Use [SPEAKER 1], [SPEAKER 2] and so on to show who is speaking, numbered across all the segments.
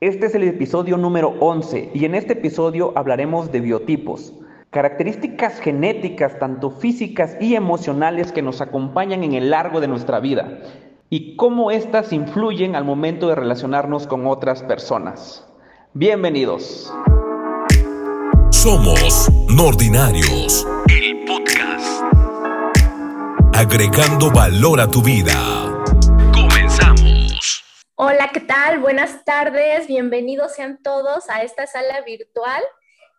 [SPEAKER 1] Este es el episodio número 11 y en este episodio hablaremos de biotipos, características genéticas tanto físicas y emocionales que nos acompañan en el largo de nuestra vida y cómo éstas influyen al momento de relacionarnos con otras personas. Bienvenidos.
[SPEAKER 2] Somos Nordinarios, el podcast. Agregando valor a tu vida.
[SPEAKER 3] Hola, ¿qué tal? Buenas tardes, bienvenidos sean todos a esta sala virtual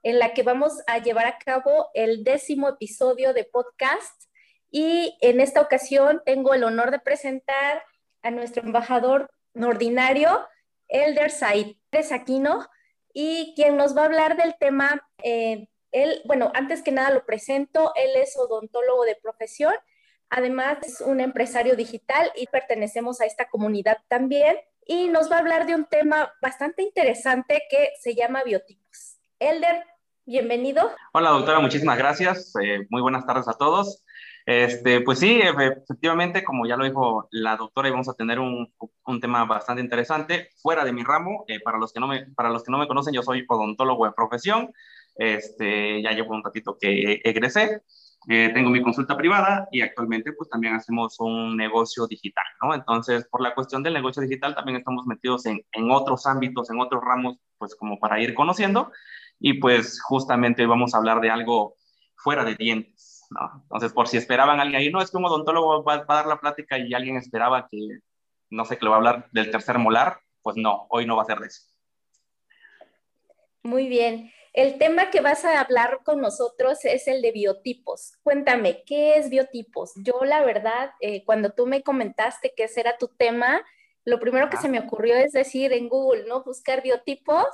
[SPEAKER 3] en la que vamos a llevar a cabo el décimo episodio de podcast. Y en esta ocasión tengo el honor de presentar a nuestro embajador ordinario, Elder Said Aquino, y quien nos va a hablar del tema, eh, él, bueno, antes que nada lo presento, él es odontólogo de profesión, además es un empresario digital y pertenecemos a esta comunidad también y nos va a hablar de un tema bastante interesante que se llama biotipos. Elder, bienvenido.
[SPEAKER 1] Hola doctora, muchísimas gracias. Eh, muy buenas tardes a todos. Este, pues sí, efectivamente, como ya lo dijo la doctora, íbamos a tener un, un tema bastante interesante fuera de mi ramo. Eh, para, los que no me, para los que no me conocen, yo soy odontólogo de profesión. Este, ya llevo un ratito que egresé. Eh, tengo mi consulta privada y actualmente pues también hacemos un negocio digital, ¿no? Entonces, por la cuestión del negocio digital también estamos metidos en, en otros ámbitos, en otros ramos, pues como para ir conociendo y pues justamente vamos a hablar de algo fuera de dientes, ¿no? Entonces, por si esperaban a alguien ahí, no, es que un odontólogo va, va a dar la plática y alguien esperaba que, no sé, que le va a hablar del tercer molar, pues no, hoy no va a ser de eso.
[SPEAKER 3] Muy bien. El tema que vas a hablar con nosotros es el de biotipos. Cuéntame, ¿qué es biotipos? Yo la verdad, eh, cuando tú me comentaste que ese era tu tema, lo primero que se me ocurrió es decir en Google, ¿no? Buscar biotipos.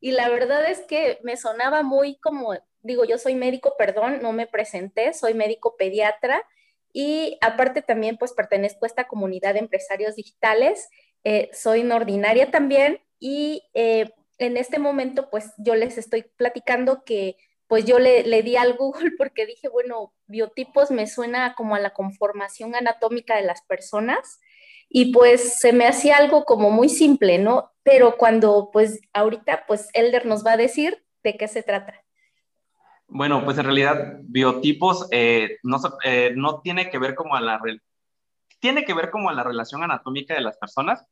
[SPEAKER 3] Y la verdad es que me sonaba muy como, digo, yo soy médico, perdón, no me presenté, soy médico pediatra y aparte también pues pertenezco a esta comunidad de empresarios digitales, eh, soy no ordinaria también y eh, en este momento, pues yo les estoy platicando que pues yo le, di al Google porque dije, bueno, biotipos me suena como a la conformación anatómica de las personas y pues se me hacía algo como muy simple, ¿no? Pero cuando pues ahorita pues Elder nos va a decir de qué se trata.
[SPEAKER 1] Bueno, pues en realidad biotipos eh, no, eh, no tiene que ver como a la tiene que ver como a la relación anatómica de las personas,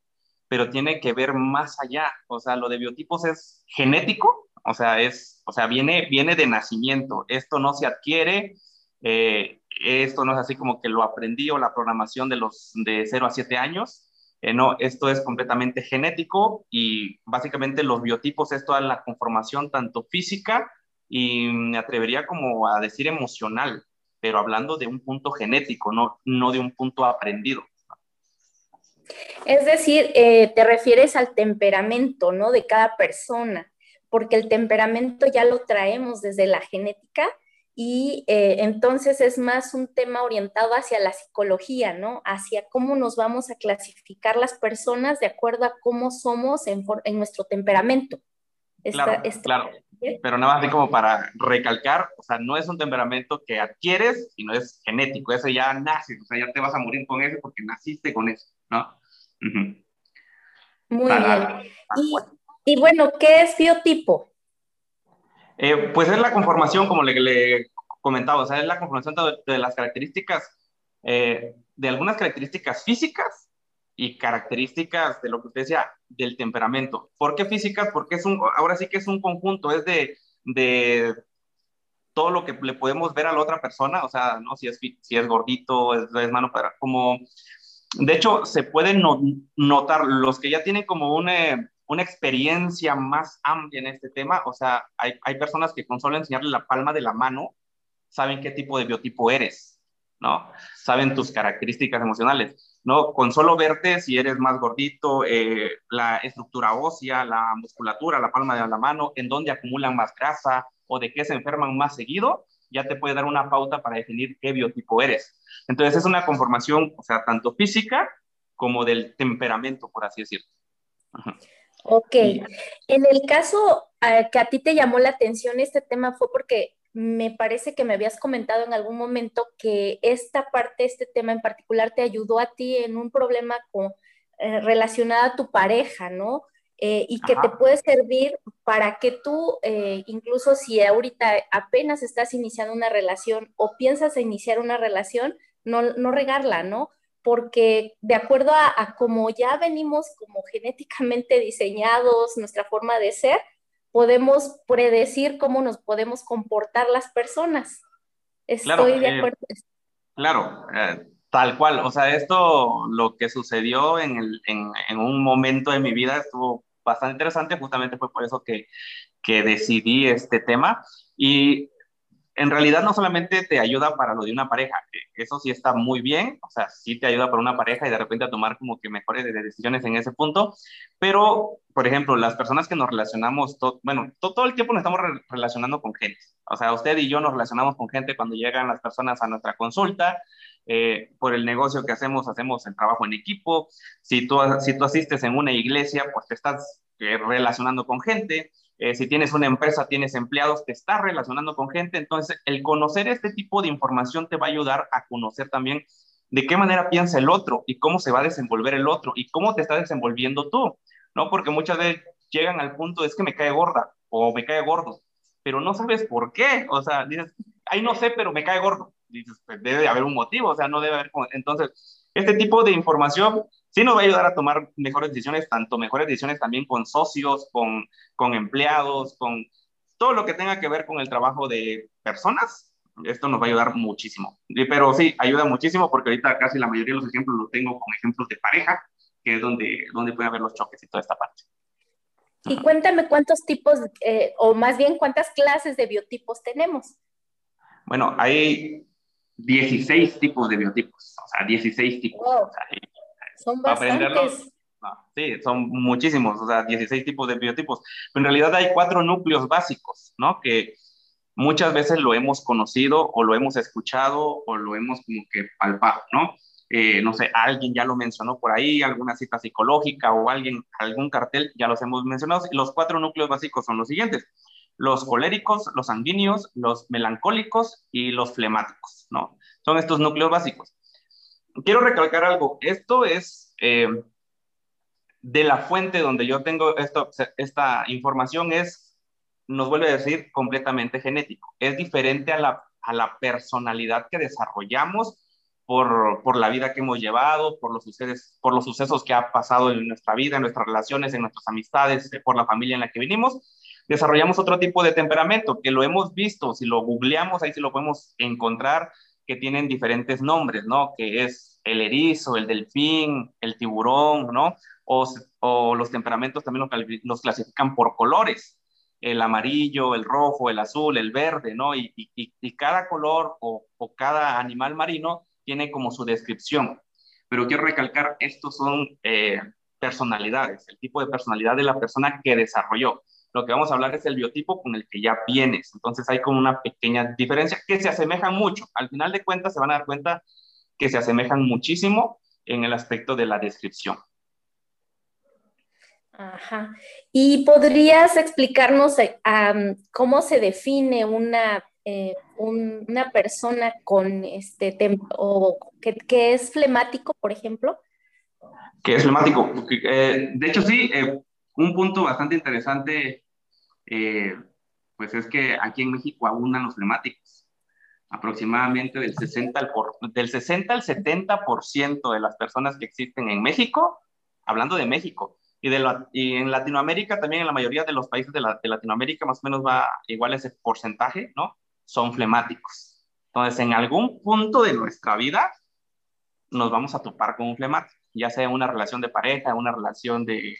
[SPEAKER 1] pero tiene que ver más allá. O sea, lo de biotipos es genético, o sea, es, o sea, viene, viene de nacimiento. Esto no se adquiere, eh, esto no es así como que lo aprendí o la programación de los de 0 a 7 años. Eh, no, esto es completamente genético y básicamente los biotipos es toda la conformación tanto física y me atrevería como a decir emocional, pero hablando de un punto genético, no, no de un punto aprendido.
[SPEAKER 3] Es decir, eh, te refieres al temperamento, ¿no? De cada persona, porque el temperamento ya lo traemos desde la genética y eh, entonces es más un tema orientado hacia la psicología, ¿no? Hacia cómo nos vamos a clasificar las personas de acuerdo a cómo somos en, nuestro temperamento.
[SPEAKER 1] claro, claro. Pero nada más así como para recalcar, o sea, no es un temperamento que adquieres, sino es genético, ese ya nace, o sea, ya te vas a morir con ese porque naciste con eso, ¿no?
[SPEAKER 3] Muy bien. Y, bueno, ¿qué es biotipo?
[SPEAKER 1] Eh, pues es la conformación, como le, le, comentaba, o sea, es la conformación de, las características, eh, de algunas características físicas y características de lo que usted decía, del temperamento. ¿Por qué físicas? Porque es un, ahora sí que es un conjunto, es de, de todo lo que le podemos ver a la otra persona, o sea, ¿no? Si es, si es gordito, es, es mano para, como de hecho, se pueden notar los que ya tienen como una, una, experiencia más amplia en este tema, o sea, hay, hay, personas que con solo enseñarle la palma de la mano saben qué tipo de biotipo eres, ¿no? Saben tus características emocionales, ¿no? Con solo verte si eres más gordito, eh, la estructura ósea, la musculatura, la palma de la mano, en dónde acumulan más grasa o de qué se enferman más seguido, ya te puede dar una pauta para definir qué biotipo eres. Entonces es una conformación, o sea, tanto física como del temperamento, por así decirlo.
[SPEAKER 3] Ok. En el caso eh, que a ti te llamó la atención este tema fue porque me parece que me habías comentado en algún momento que esta parte, este tema en particular, te ayudó a ti en un problema con, eh, relacionado a tu pareja, ¿no? Eh, y que te puede servir para que tú, eh, incluso si ahorita apenas estás iniciando una relación o piensas iniciar una relación, no, no regarla, ¿no? Porque de acuerdo a, a como ya venimos como genéticamente diseñados, nuestra forma de ser, podemos predecir cómo nos podemos comportar las personas. Estoy de acuerdo.
[SPEAKER 1] claro, Tal cual, o sea, esto, lo que sucedió en, el, en, en, un momento de mi vida estuvo bastante interesante, justamente fue por eso que, que decidí este tema. Y en realidad no solamente te ayuda para lo de una pareja, eso sí está muy bien, o sea, sí te ayuda para una pareja y de repente a tomar como que mejores decisiones en ese punto, pero, por ejemplo, las personas que nos relacionamos, bueno, todo el tiempo nos estamos relacionando con gente, o sea, usted y yo nos relacionamos con gente cuando llegan las personas a nuestra consulta, eh, por el negocio que hacemos, hacemos el trabajo en equipo, si tú, si tú asistes en una iglesia, pues te estás eh, relacionando con gente, eh, si tienes una empresa, tienes empleados, te estás relacionando con gente, entonces el conocer este tipo de información te va a ayudar a conocer también de qué manera piensa el otro y cómo se va a desenvolver el otro y cómo te está desenvolviendo tú, ¿no? Porque muchas veces llegan al punto es que me cae gorda o me cae gordo, pero no sabes por qué, o sea, dices, ay, no sé, pero me cae gordo, dices, pues debe haber un motivo, o sea, no debe haber, entonces, este tipo de información sí nos va a ayudar a tomar mejores decisiones, tanto mejores decisiones también con socios, con, con empleados, con todo lo que tenga que ver con el trabajo de personas. Esto nos va a ayudar muchísimo. Pero sí, ayuda muchísimo porque ahorita casi la mayoría de los ejemplos los tengo con ejemplos de pareja, que es donde, donde puede haber los choques y toda esta parte.
[SPEAKER 3] Y cuéntame cuántos tipos, eh, o más bien cuántas clases de biotipos tenemos.
[SPEAKER 1] Bueno, hay 16 tipos de biotipos, o sea, 16 tipos. O sea,
[SPEAKER 3] son bastantes.
[SPEAKER 1] sí, son muchísimos, o sea, 16 tipos de biotipos. Pero en realidad hay cuatro núcleos básicos, ¿no? Que muchas veces lo hemos conocido o lo hemos escuchado o lo hemos como que palpado, ¿no? Eh, no sé, alguien ya lo mencionó por ahí, alguna cita psicológica o alguien, algún cartel, ya los hemos mencionado. Los cuatro núcleos básicos son los siguientes. Los coléricos, los sanguíneos, los melancólicos y los flemáticos, ¿no? Son estos núcleos básicos quiero recalcar algo. Esto es eh, de la fuente donde yo tengo esto, esta información es, nos vuelve a decir, completamente genético. Es diferente a la, a la personalidad que desarrollamos por, por, la vida que hemos llevado, por los, sucesos, por los sucesos que ha pasado en nuestra vida, en nuestras relaciones, en nuestras amistades, por la familia en la que vinimos. Desarrollamos otro tipo de temperamento que lo hemos visto, si lo googleamos, ahí sí lo podemos encontrar que tienen diferentes nombres, ¿no? Que es el erizo, el delfín, el tiburón, ¿no? O, los temperamentos también los, clasifican por colores, el amarillo, el rojo, el azul, el verde, ¿no? Y, cada color o, cada animal marino tiene como su descripción. Pero quiero recalcar, estos son eh, personalidades, el tipo de personalidad de la persona que desarrolló lo que vamos a hablar es el biotipo con el que ya vienes. Entonces hay como una pequeña diferencia que se asemejan mucho. Al final de cuentas se van a dar cuenta que se asemejan muchísimo en el aspecto de la descripción.
[SPEAKER 3] Ajá. ¿Y podrías explicarnos eh, cómo se define una, eh, una persona con este o que, es flemático, por ejemplo?
[SPEAKER 1] Que es flemático. Eh, de hecho, sí, un punto bastante interesante eh, pues es que aquí en México abundan los flemáticos. Aproximadamente del 60 al, del 60 al 70% de las personas que existen en México, hablando de México, y, de y en Latinoamérica también, en la mayoría de los países de, de, Latinoamérica, más o menos va igual ese porcentaje, ¿no? Son flemáticos. Entonces, en algún punto de nuestra vida, nos vamos a topar con un flemático, ya sea una relación de pareja, una relación de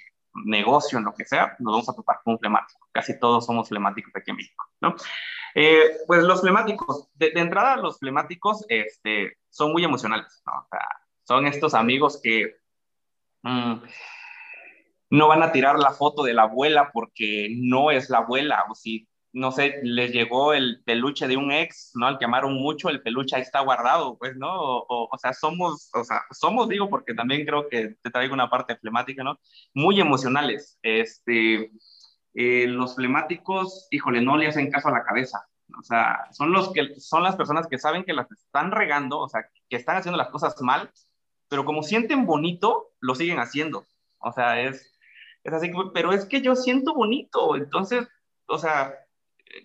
[SPEAKER 1] negocio, en lo que sea, nos vamos a topar con un flemático. Casi todos somos flemáticos aquí en México, ¿no? Eh, pues los flemáticos, de, entrada los flemáticos este, son muy emocionales, ¿no? O sea, son estos amigos que mm, no van a tirar la foto de la abuela porque no es la abuela, o si no sé, les llegó el peluche de un ex, ¿no? Al que amaron mucho, el peluche ahí está guardado, pues, ¿no? O, o, sea, somos, o sea, somos, digo, porque también creo que te traigo una parte flemática, ¿no? Muy emocionales. Este, eh, los flemáticos, híjole, no le hacen caso a la cabeza. O sea, son, los que, son las personas que saben que las están regando, o sea, que están haciendo las cosas mal, pero como sienten bonito, lo siguen haciendo. O sea, es, Es así, pero es que yo siento bonito, entonces, o sea,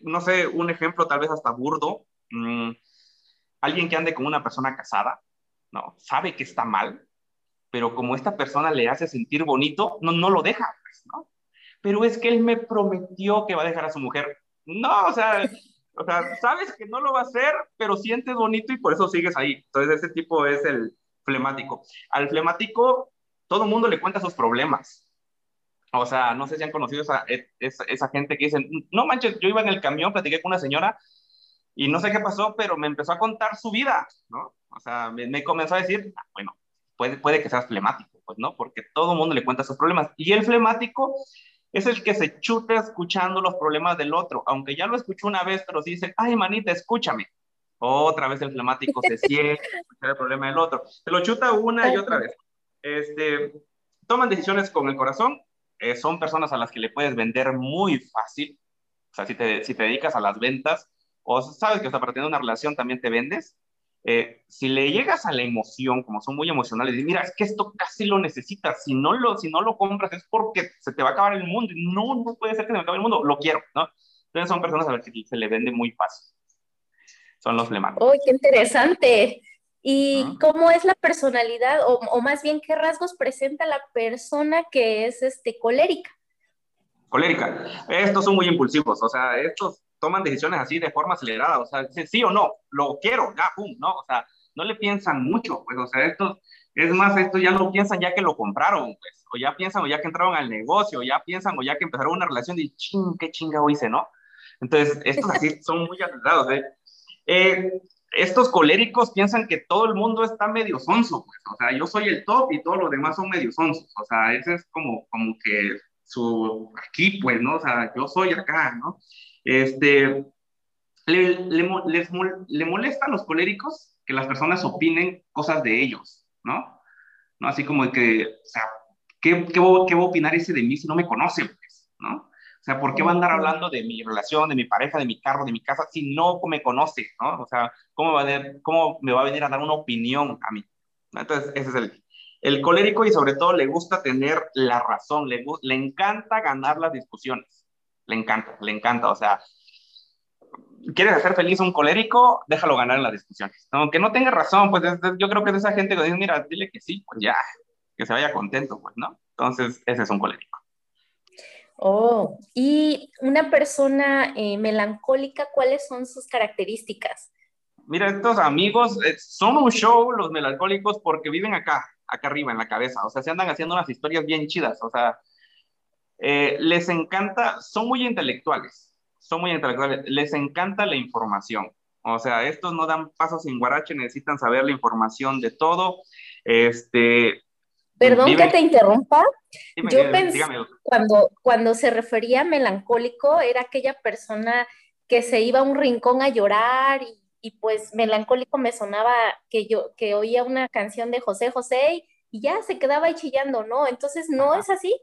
[SPEAKER 1] no sé, un ejemplo tal vez hasta burdo, mm, alguien que ande con una persona casada, ¿no? Sabe que está mal, pero como esta persona le hace sentir bonito, no, no lo deja, pues. Pero es que él me prometió que va a dejar a su mujer. No, o sea, o sea, sabes que no lo va a hacer, pero sientes bonito y por eso sigues ahí. Entonces, ese tipo es el flemático. Al flemático, todo mundo le cuenta sus problemas. O sea, no sé si han conocido esa, esa, esa gente que dicen, no manches, yo iba en el camión, platiqué con una señora y no sé qué pasó, pero me empezó a contar su vida, ¿no? O sea, me, comenzó a decir, ah, bueno, puede, puede que seas flemático, pues, ¿no? Porque todo el mundo le cuenta sus problemas. Y el flemático es el que se chuta escuchando los problemas del otro, aunque ya lo escuchó una vez, pero dice, ay, manita, escúchame. Otra vez el flemático se escuchar el problema del otro. Se lo chuta una y otra vez. Este, toman decisiones con el corazón, eh, son personas a las que le puedes vender muy fácil. O sea, si te, si te dedicas a las ventas, o sabes que hasta para tener una relación también te vendes, eh, si le llegas a la emoción, como son muy emocionales, y mira, es que esto casi lo necesitas, si no lo, si no lo compras es porque se te va a acabar el mundo, no, no puede ser que se me acabe el mundo, lo quiero, ¿no? Entonces son personas a las que se le vende muy fácil. Son los flemáticos.
[SPEAKER 3] ¡Uy, qué interesante! ¿Y cómo es la personalidad, o, o, más bien qué rasgos presenta la persona que es este, colérica?
[SPEAKER 1] Colérica. Estos son muy impulsivos, o sea, estos toman decisiones así de forma acelerada, o sea, sí o no, lo quiero, ya, pum, ¿no? O sea, no le piensan mucho, pues, o sea, esto, es más, esto ya lo piensan ya que lo compraron, pues, o ya piensan o ya que entraron al negocio, o ya piensan o ya que empezaron una relación y ching, qué chinga hice, ¿no? Entonces, estos así son muy acelerados, ¿eh? ¿eh? Estos coléricos piensan que todo el mundo está medio sonso, pues, o sea, yo soy el top y todos los demás son medio sonsos, o sea, ese es como, como que su, aquí, pues, ¿no? O sea, yo soy acá, ¿no? Este, le, le, les, le molesta a los coléricos que las personas opinen cosas de ellos, ¿no? ¿No? Así como que, o sea, ¿qué, qué, ¿qué, va, a opinar ese de mí si no me conoce, pues, ¿no? O sea, ¿por qué va a andar hablando de mi relación, de mi pareja, de mi carro, de mi casa, si no me conoce, ¿no? O sea, ¿cómo, va a, cómo me va a venir a dar una opinión a mí? Entonces, ese es el, el colérico y sobre todo le gusta tener la razón, le, le encanta ganar las discusiones le encanta, le encanta, o sea, quieres hacer feliz a un colérico, déjalo ganar en las discusiones. Aunque no tenga razón, pues yo creo que es esa gente que dice, mira, dile que sí, pues ya, que se vaya contento, pues, ¿no? Entonces, ese es un colérico.
[SPEAKER 3] Oh, y una persona eh, melancólica, ¿cuáles son sus características?
[SPEAKER 1] Mira, estos amigos eh, son un show, los melancólicos, porque viven acá, acá arriba, en la cabeza. O sea, se andan haciendo unas historias bien chidas. O sea, eh, les encanta, son muy intelectuales, son muy intelectuales, les encanta la información. O sea, estos no dan pasos sin guarache, necesitan saber la información de todo. Este,
[SPEAKER 3] Perdón que te interrumpa. Yo pensé, cuando, cuando se refería a melancólico, era aquella persona que se iba a un rincón a llorar y, y, pues melancólico me sonaba que yo que oía una canción de José José y, ya se quedaba ahí chillando, ¿no? Entonces, ¿no es así?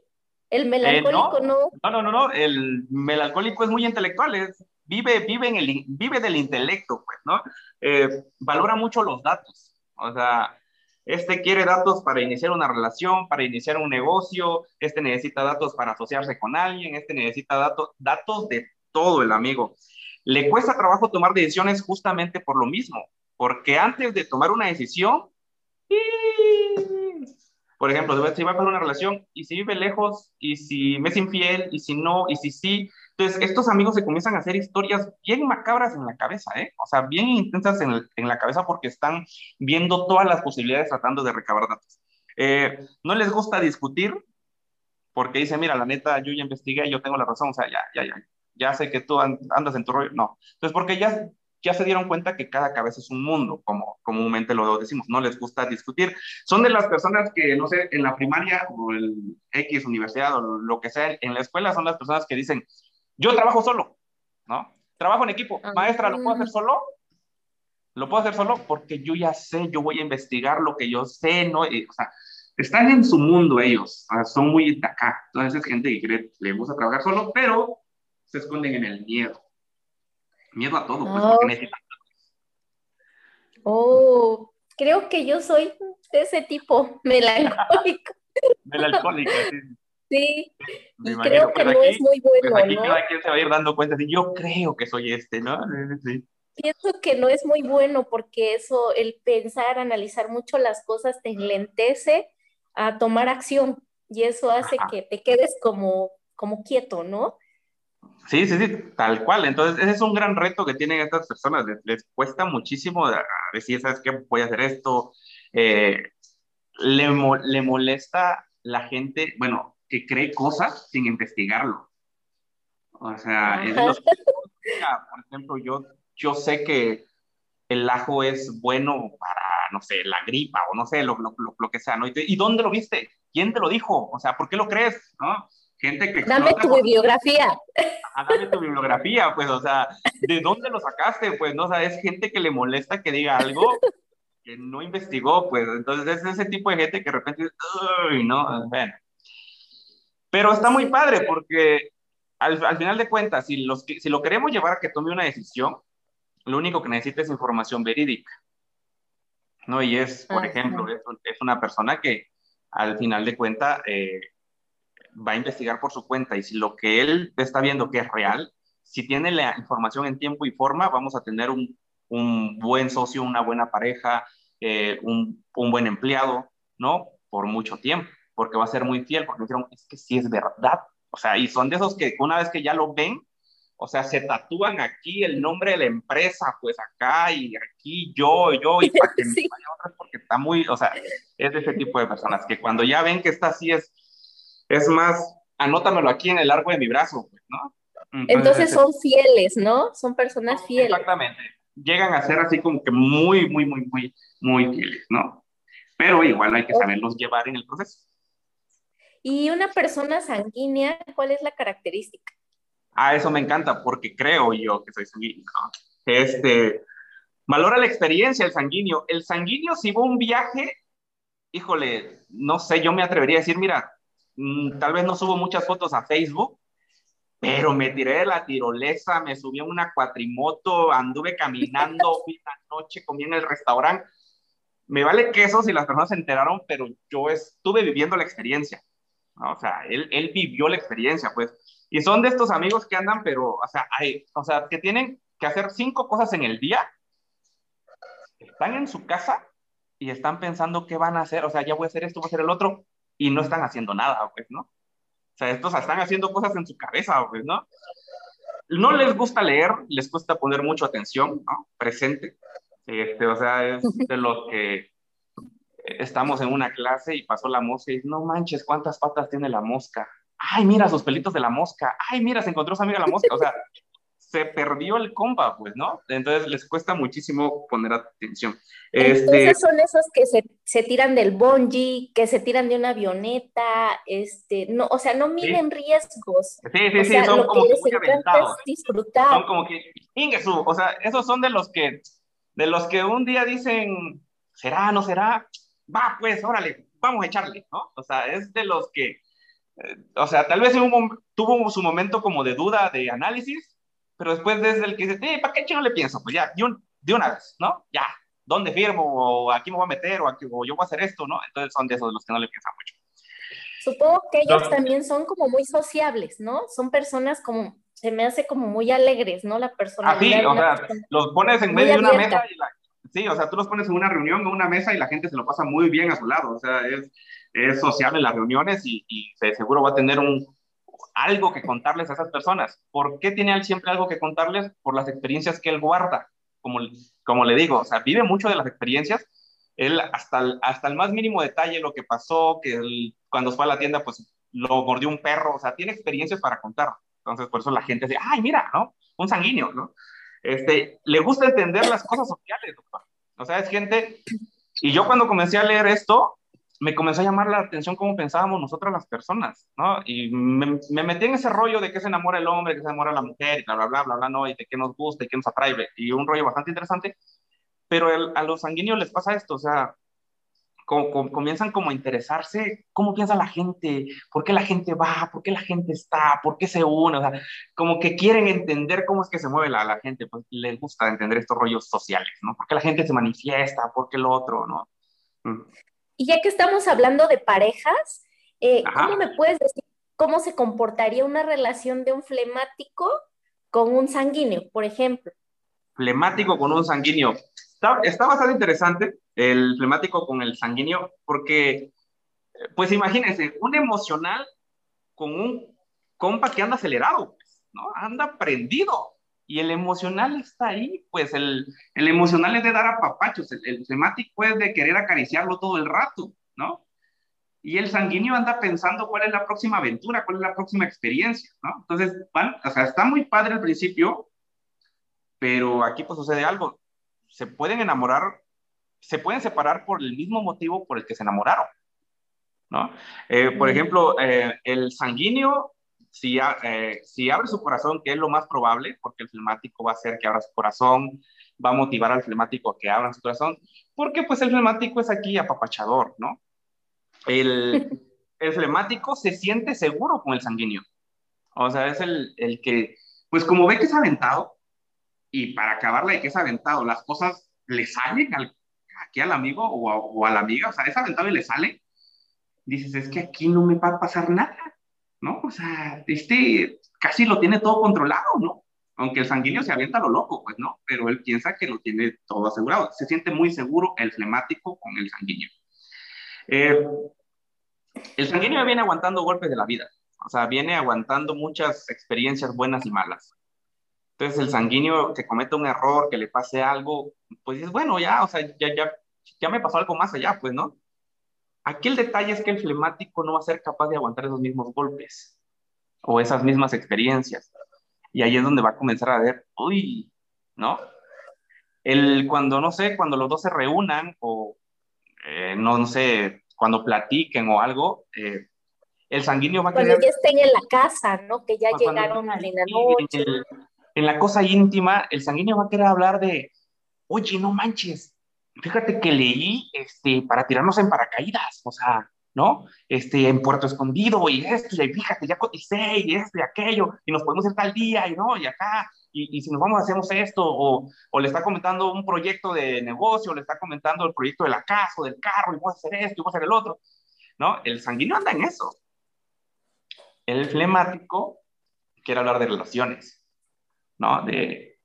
[SPEAKER 3] El melancólico
[SPEAKER 1] eh, no, no. No, no, no, el melancólico es muy intelectual, es, vive, vive, en el, vive del intelecto, pues, ¿no? Eh, valora mucho los datos, o sea, este quiere datos para iniciar una relación, para iniciar un negocio, este necesita datos para asociarse con alguien, este necesita datos, datos de todo el amigo. Le cuesta trabajo tomar decisiones justamente por lo mismo, porque antes de tomar una decisión, por ejemplo, si va a una relación y si vive lejos y si me es infiel y si no y si sí. Entonces, estos amigos se comienzan a hacer historias bien macabras en la cabeza, ¿eh? O sea, bien intensas en, la cabeza porque están viendo todas las posibilidades tratando de recabar datos. Eh, no les gusta discutir porque dice, mira, la neta, yo ya investigué, yo tengo la razón, o sea, ya, ya, ya, ya sé que tú andas en tu rollo. No. Entonces, porque ya ya se dieron cuenta que cada cabeza es un mundo, como comúnmente lo decimos, no les gusta discutir. Son de las personas que, no sé, en la primaria o el X universidad o lo que sea, en la escuela son las personas que dicen, yo trabajo solo, ¿no? Trabajo en equipo. Ah. Maestra, ¿lo puedo hacer solo? Lo puedo hacer solo porque yo ya sé, yo voy a investigar lo que yo sé, ¿no? o sea, están en su mundo ellos, son muy de acá. Entonces es gente que cree, le gusta trabajar solo, pero se esconden en el miedo. Miedo a todo, pues, porque
[SPEAKER 3] Oh, creo que yo soy de ese tipo, melancólico.
[SPEAKER 1] Melancólica, sí.
[SPEAKER 3] Sí, y creo que pues no es muy bueno,
[SPEAKER 1] pues aquí
[SPEAKER 3] ¿no?
[SPEAKER 1] Cada quien se va a ir dando cuenta de yo creo que soy este, ¿no? Sí.
[SPEAKER 3] Pienso que no es muy bueno porque eso, el pensar, analizar mucho las cosas te enlentece a tomar acción y eso hace que te quedes como, como quieto, ¿no?
[SPEAKER 1] Sí, sí, sí, tal cual. Entonces, ese es un gran reto que tienen estas personas. Les, cuesta muchísimo decir, ¿sabes qué? Voy a hacer esto. Eh, le, le molesta la gente, bueno, que cree cosas sin investigarlo. O sea, es de los por ejemplo, yo, yo sé que el ajo es bueno para, no sé, la gripa o no sé, lo, lo, lo, que sea, ¿no? ¿Y, dónde lo viste? ¿Quién te lo dijo? O sea, ¿por qué lo crees? ¿No? Gente que...
[SPEAKER 3] Dame tu bibliografía.
[SPEAKER 1] dame tu bibliografía, pues, o sea, ¿de dónde lo sacaste? Pues, ¿no? O sea, es gente que le molesta que diga algo que no investigó, pues, entonces es ese tipo de gente que de repente, uy, no, bueno. Pero está muy padre porque al, al final de cuentas, si, los, si lo queremos llevar a que tome una decisión, lo único que necesita es información verídica. ¿no? Y es, por ejemplo, es, es, una persona que al final de cuentas eh, va a investigar por su cuenta y si lo que él está viendo que es real, si tiene la información en tiempo y forma, vamos a tener un, un buen socio, una buena pareja, eh, un, un, buen empleado, ¿no? Por mucho tiempo, porque va a ser muy fiel, porque dijeron, es que sí es verdad. O sea, y son de esos que una vez que ya lo ven, o sea, se tatúan aquí el nombre de la empresa, pues acá y aquí yo, yo, y para que sí. vaya otras, porque está muy, o sea, es de ese tipo de personas que cuando ya ven que está así es, es más, anótamelo aquí en el largo de mi brazo, pues, ¿no?
[SPEAKER 3] Entonces, Entonces son fieles, ¿no? Son personas fieles.
[SPEAKER 1] Exactamente. Llegan a ser así como que muy, muy, muy, muy, muy fieles, ¿no? Pero igual hay que saberlos llevar en el proceso.
[SPEAKER 3] Y una persona sanguínea, ¿cuál es la característica?
[SPEAKER 1] Ah, eso me encanta porque creo yo que soy sanguíneo. Este, valora la experiencia el sanguíneo. El sanguíneo si va un viaje, híjole, no sé, yo me atrevería a decir, mira, mmm, tal vez no subo muchas fotos a Facebook, pero me tiré de la tirolesa, me subí a una cuatrimoto, anduve caminando, fui la noche, comí en el restaurante. Me vale queso si las personas se enteraron, pero yo estuve viviendo la experiencia. ¿No? O sea, él, él vivió la experiencia, pues. Y son de estos amigos que andan, pero, o sea, hay, o sea, que tienen que hacer cinco cosas en el día. Están en su casa y están pensando qué van a hacer. O sea, ya voy a hacer esto, voy a hacer el otro. Y no están haciendo nada, pues, ¿no? O sea, estos están haciendo cosas en su cabeza, pues, ¿no? No les gusta leer, les cuesta poner mucho atención, ¿no? Presente. Este, o sea, es de los que estamos en una clase y pasó la mosca y dice, no manches, ¿cuántas patas tiene la mosca? ay, mira sus pelitos de la mosca, ay, mira, se encontró su amiga la mosca, o sea, se perdió el compa, pues, ¿no? Entonces les cuesta muchísimo poner atención.
[SPEAKER 3] Entonces este... son esos que se, se, tiran del bungee, que se tiran de una avioneta, este, no, o sea, no miden
[SPEAKER 1] sí.
[SPEAKER 3] riesgos.
[SPEAKER 1] Sí, sí,
[SPEAKER 3] o
[SPEAKER 1] sí,
[SPEAKER 3] sea,
[SPEAKER 1] son
[SPEAKER 3] lo
[SPEAKER 1] como
[SPEAKER 3] que les encanta es disfrutar.
[SPEAKER 1] Son como que, Ingesu, o sea, esos son de los que, de los que un día dicen, ¿será, no será? Va, pues, órale, vamos a echarle, ¿no? O sea, es de los que, o sea, tal vez un, tuvo su momento como de duda, de análisis, pero después desde el que dice, eh, ¿para qué chino le pienso? Pues ya, de, un, de, una vez, ¿no? Ya, ¿dónde firmo? O aquí me voy a meter, o, aquí, o yo voy a hacer esto, ¿no? Entonces son de esos de los que no le piensan mucho.
[SPEAKER 3] Supongo que ellos no. también son como muy sociables, ¿no? Son personas como, se me hace como muy alegres, ¿no? La personalidad.
[SPEAKER 1] Así, o sea, los pones en medio de una mesa y la, Sí, o sea, tú los pones en una reunión o una mesa y la gente se lo pasa muy bien a su lado. O sea, es, es sociable en las reuniones y, y seguro va a tener un, algo que contarles a esas personas. ¿Por qué tiene él siempre algo que contarles? Por las experiencias que él guarda. Como, como le digo, o sea, vive mucho de las experiencias. Él hasta el, hasta el más mínimo detalle, lo que pasó, que cuando fue a la tienda, pues lo mordió un perro. O sea, tiene experiencias para contar. Entonces, por eso la gente dice, ay, mira, ¿no? Un sanguíneo, ¿no? Este, le gusta entender las cosas sociales, doctor. O sea, es gente... Y yo cuando comencé a leer esto, me comenzó a llamar la atención cómo pensábamos nosotros las personas, ¿no? Y me, me, metí en ese rollo de que se enamora el hombre, que se enamora la mujer, y bla, bla, bla, bla, bla, no, y de qué nos gusta, y qué nos atrae, y un rollo bastante interesante. Pero el, a los sanguíneos les pasa esto, o sea, como, como, comienzan como a interesarse, cómo piensa la gente, por qué la gente va, por qué la gente está, por qué se une, o sea, como que quieren entender cómo es que se mueve la, la gente, pues les gusta entender estos rollos sociales, ¿no? Por qué la gente se manifiesta, por qué lo otro, ¿no? Mm.
[SPEAKER 3] Y ya que estamos hablando de parejas, eh, ¿cómo me puedes decir cómo se comportaría una relación de un flemático con un sanguíneo, por ejemplo.
[SPEAKER 1] Flemático con un sanguíneo. Está, está bastante interesante el flemático con el sanguíneo, porque, pues imagínense, un emocional con un compa que anda acelerado, ¿no? Anda prendido. Y el emocional está ahí, pues el, el emocional es de dar a papachos, el, el flemático es de querer acariciarlo todo el rato, ¿no? Y el sanguíneo anda pensando cuál es la próxima aventura, cuál es la próxima experiencia, ¿no? Entonces, van, o sea, está muy padre al principio, pero aquí pues sucede algo. Se pueden enamorar, se pueden separar por el mismo motivo por el que se enamoraron, ¿no? Eh, por ejemplo, eh, el sanguíneo si, eh, si abre su corazón, que es lo más probable, porque el flemático va a hacer que abra su corazón, va a motivar al flemático a que abra su corazón, porque pues el flemático es aquí apapachador, ¿no? El, el flemático se siente seguro con el sanguíneo. O sea, es el, el que, pues como ve que es aventado, y para acabarla de que es aventado, las cosas le salen al, aquí al amigo o a, la amiga, o sea, es aventado y le sale, dices, es que aquí no me va a pasar nada ¿no? O sea, este casi lo tiene todo controlado, ¿no? Aunque el sanguíneo se avienta lo loco, pues no, pero él piensa que lo tiene todo asegurado. Se siente muy seguro el flemático con el sanguíneo. Eh, el sanguíneo viene aguantando golpes de la vida, o sea, viene aguantando muchas experiencias buenas y malas. Entonces, el sanguíneo que comete un error, que le pase algo, pues es bueno, ya, o sea, ya, ya, ya me pasó algo más allá, pues, ¿no? Aquí el detalle es que el flemático no va a ser capaz de aguantar esos mismos golpes o esas mismas experiencias. Y ahí es donde va a comenzar a ver, uy, ¿no? El, cuando, no sé, cuando los dos se reúnan o, eh, no, sé, cuando platiquen o algo, eh, el sanguíneo va a
[SPEAKER 3] Cuando ya estén en la casa, ¿no? Que ya llegaron a la noche.
[SPEAKER 1] En la cosa íntima, el sanguíneo va a querer hablar de, oye, no manches, fíjate que leí este, para tirarnos en paracaídas, o sea, ¿no? Este, en Puerto Escondido y esto, y fíjate, ya coticé y esto y aquello, y nos podemos ir tal día y no, y acá, y, si nos vamos hacemos esto, o, o, le está comentando un proyecto de negocio, le está comentando el proyecto de la casa o del carro, y voy a hacer esto, y voy a hacer el otro, ¿no? El sanguíneo anda en eso. El flemático quiere hablar de relaciones, ¿no? De,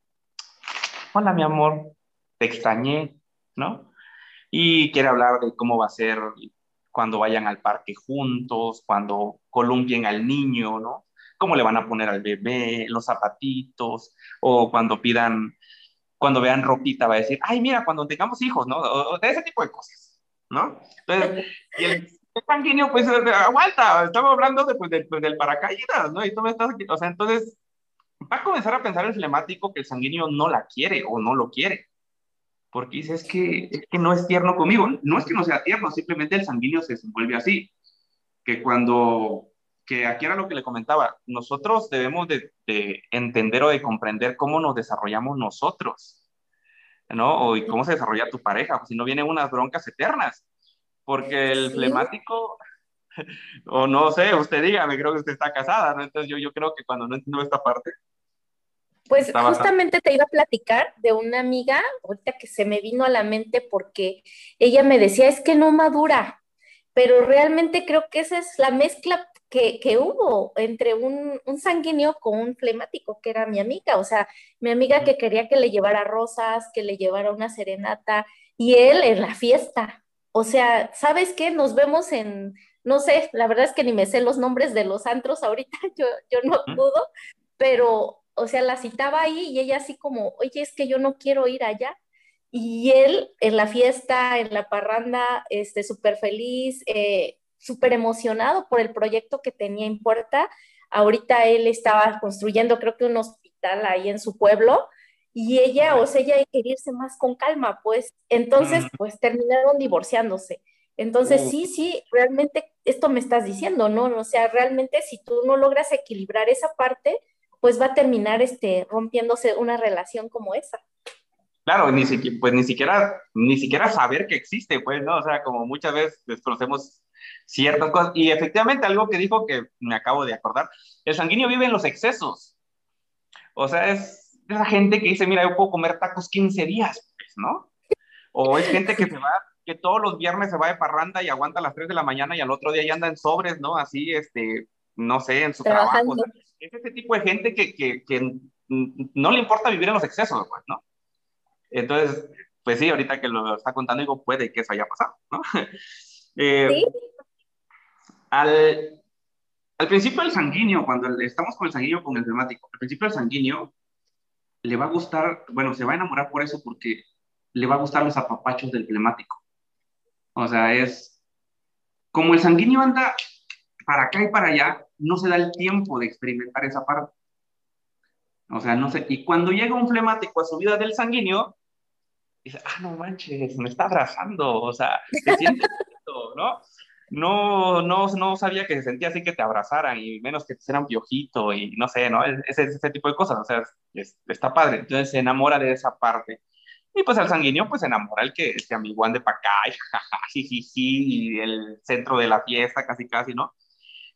[SPEAKER 1] hola mi amor, te extrañé, ¿no? Y quiere hablar de cómo va a ser cuando vayan al parque juntos, cuando columpien al niño, ¿no? Cómo le van a poner al bebé, los zapatitos, o cuando pidan, cuando vean ropita, va a decir, ay, mira, cuando tengamos hijos, ¿no? O, de ese tipo de cosas, ¿no? Entonces, y el sanguíneo, pues, aguanta, estamos hablando de, pues, de, pues, del paracaídas, ¿no? Y tú me estás, o sea, entonces, va a comenzar a pensar el flemático que el sanguíneo no la quiere o no lo quiere porque dice, es que, es que no es tierno conmigo. No es que no sea tierno, simplemente el sanguíneo se desenvuelve así. Que cuando, que aquí era lo que le comentaba, nosotros debemos de, de entender o de comprender cómo nos desarrollamos nosotros, ¿no? O y cómo se desarrolla tu pareja, pues si no vienen unas broncas eternas. Porque el flemático, o no sé, usted dígame, creo que usted está casada, ¿no? Entonces yo, yo creo que cuando no entiendo esta parte,
[SPEAKER 3] pues justamente te iba a platicar de una amiga, ahorita que se me vino a la mente porque ella me decía, es que no madura, pero realmente creo que esa es la mezcla que, que hubo entre un, un, sanguíneo con un flemático, que era mi amiga, o sea, mi amiga que quería que le llevara rosas, que le llevara una serenata, y él en la fiesta. O sea, ¿sabes qué? Nos vemos en, no sé, la verdad es que ni me sé los nombres de los antros ahorita, yo, yo no pudo, pero o sea, la citaba ahí y ella así como, oye, es que yo no quiero ir allá. Y él en la fiesta, en la parranda, este, súper feliz, eh, súper emocionado por el proyecto que tenía en puerta. Ahorita él estaba construyendo, creo que un hospital ahí en su pueblo, y ella, o sea, ella quería irse más con calma, pues. Entonces, pues terminaron divorciándose. Entonces, sí, sí, realmente esto me estás diciendo, ¿no? O sea, realmente si tú no logras equilibrar esa parte, pues va a terminar este, rompiéndose una relación como esa.
[SPEAKER 1] Claro, ni siquiera, pues ni siquiera, ni siquiera saber que existe, pues, ¿no? O sea, como muchas veces desconocemos ciertas cosas. Y efectivamente, algo que dijo que me acabo de acordar, el sanguíneo vive en los excesos. O sea, es esa gente que dice, mira, yo puedo comer tacos 15 días, pues, ¿no? O es gente que se va, que todos los viernes se va de parranda y aguanta a las 3 de la mañana y al otro día ya anda en sobres, ¿no? Así, este, no sé, en su trabajo. es ese tipo de gente que, que, que, no le importa vivir en los excesos, pues, ¿no? Entonces, pues sí, ahorita que lo está contando, digo, puede que eso haya pasado, ¿no? Eh, ¿Sí? al, al principio el sanguíneo, cuando estamos con el sanguíneo, con el temático, al principio el sanguíneo le va a gustar, bueno, se va a enamorar por eso porque le va a gustar los apapachos del flemático. O sea, es como el sanguíneo anda para acá y para allá, no se da el tiempo de experimentar esa parte. O sea, no sé, y cuando llega un flemático a su vida del sanguíneo, dice, ah, no manches, me está abrazando, o sea, se siente ¿no? No, no, no sabía que se sentía así que te abrazaran y menos que te hicieran piojito y no sé, ¿no? Ese, ese tipo de cosas, o sea, está padre. Entonces se enamora de esa parte. Y pues el sanguíneo, pues enamora el que este amiguán de pa' acá, y jajaja, y el centro de la fiesta, casi, casi, ¿no?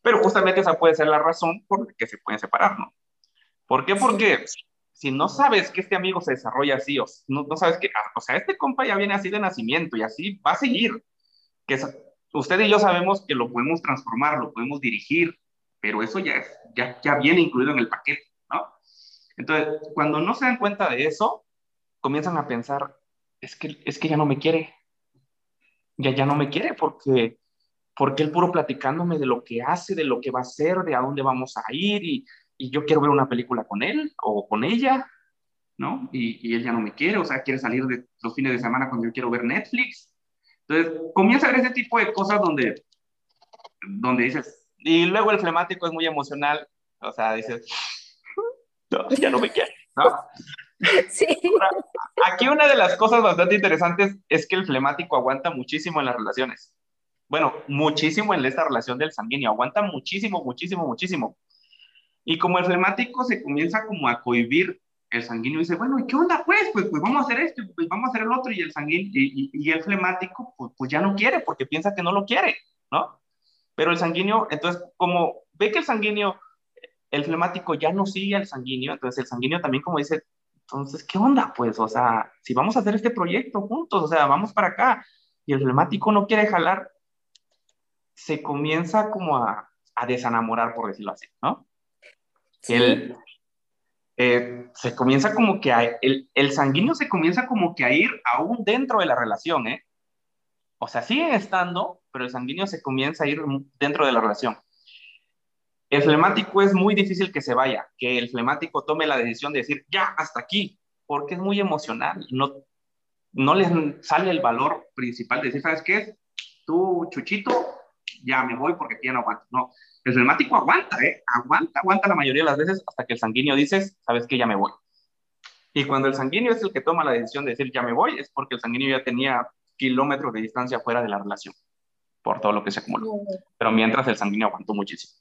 [SPEAKER 1] Pero justamente esa puede ser la razón por la que se pueden separar, ¿no? ¿Por qué? Porque si no sabes que este amigo se desarrolla así, o no, no sabes que, ah, o sea, este compa ya viene así de nacimiento y así va a seguir. Que usted y yo sabemos que lo podemos transformar, lo podemos dirigir, pero eso ya, es, ya, ya viene incluido en el paquete, ¿no? Entonces, cuando no se dan cuenta de eso, comienzan a pensar, es que, es que ya no me quiere, ya, ya no me quiere porque, porque él puro platicándome de lo que hace, de lo que va a hacer, de a dónde vamos a ir y, y yo quiero ver una película con él o con ella, ¿no? Y, y, él ya no me quiere, o sea, quiere salir de los fines de semana cuando yo quiero ver Netflix. Entonces, comienza a ver ese tipo de cosas donde, donde dices, y luego el flemático es muy emocional, o sea, dices, ya no me quiere, ¿no? Sí. aquí una de las cosas bastante interesantes es que el flemático aguanta muchísimo en las relaciones. Bueno, muchísimo en esta relación del sanguíneo, aguanta muchísimo, muchísimo, muchísimo. Y como el flemático se comienza como a cohibir, el sanguíneo dice, bueno, ¿y qué onda pues? Pues, pues vamos a hacer esto, pues vamos a hacer el otro, y el sanguíneo, y, y, el flemático, pues, pues ya no quiere, porque piensa que no lo quiere, ¿no? Pero el sanguíneo, entonces, como ve que el sanguíneo, el flemático ya no sigue al sanguíneo, entonces el sanguíneo también como dice, entonces, ¿qué onda? Pues, o sea, si vamos a hacer este proyecto juntos, o sea, vamos para acá, y el flemático no quiere jalar, se comienza como a, a desenamorar, por decirlo así, ¿no? El, eh, se comienza como que a, el, el, sanguíneo se comienza como que a ir aún dentro de la relación, ¿eh? O sea, sigue estando, pero el sanguíneo se comienza a ir dentro de la relación. El flemático es muy difícil que se vaya, que el flemático tome la decisión de decir, ya, hasta aquí, porque es muy emocional. No, no les sale el valor principal de decir, ¿sabes qué? Tú, Chuchito, ya me voy porque aquí ya no aguanto. No, el flemático aguanta, ¿eh? Aguanta, aguanta la mayoría de las veces hasta que el sanguíneo dice, ¿sabes qué? Ya me voy. Y cuando el sanguíneo es el que toma la decisión de decir, ya me voy, es porque el sanguíneo ya tenía kilómetros de distancia fuera de la relación, por todo lo que se acumuló. Pero mientras el sanguíneo aguantó muchísimo.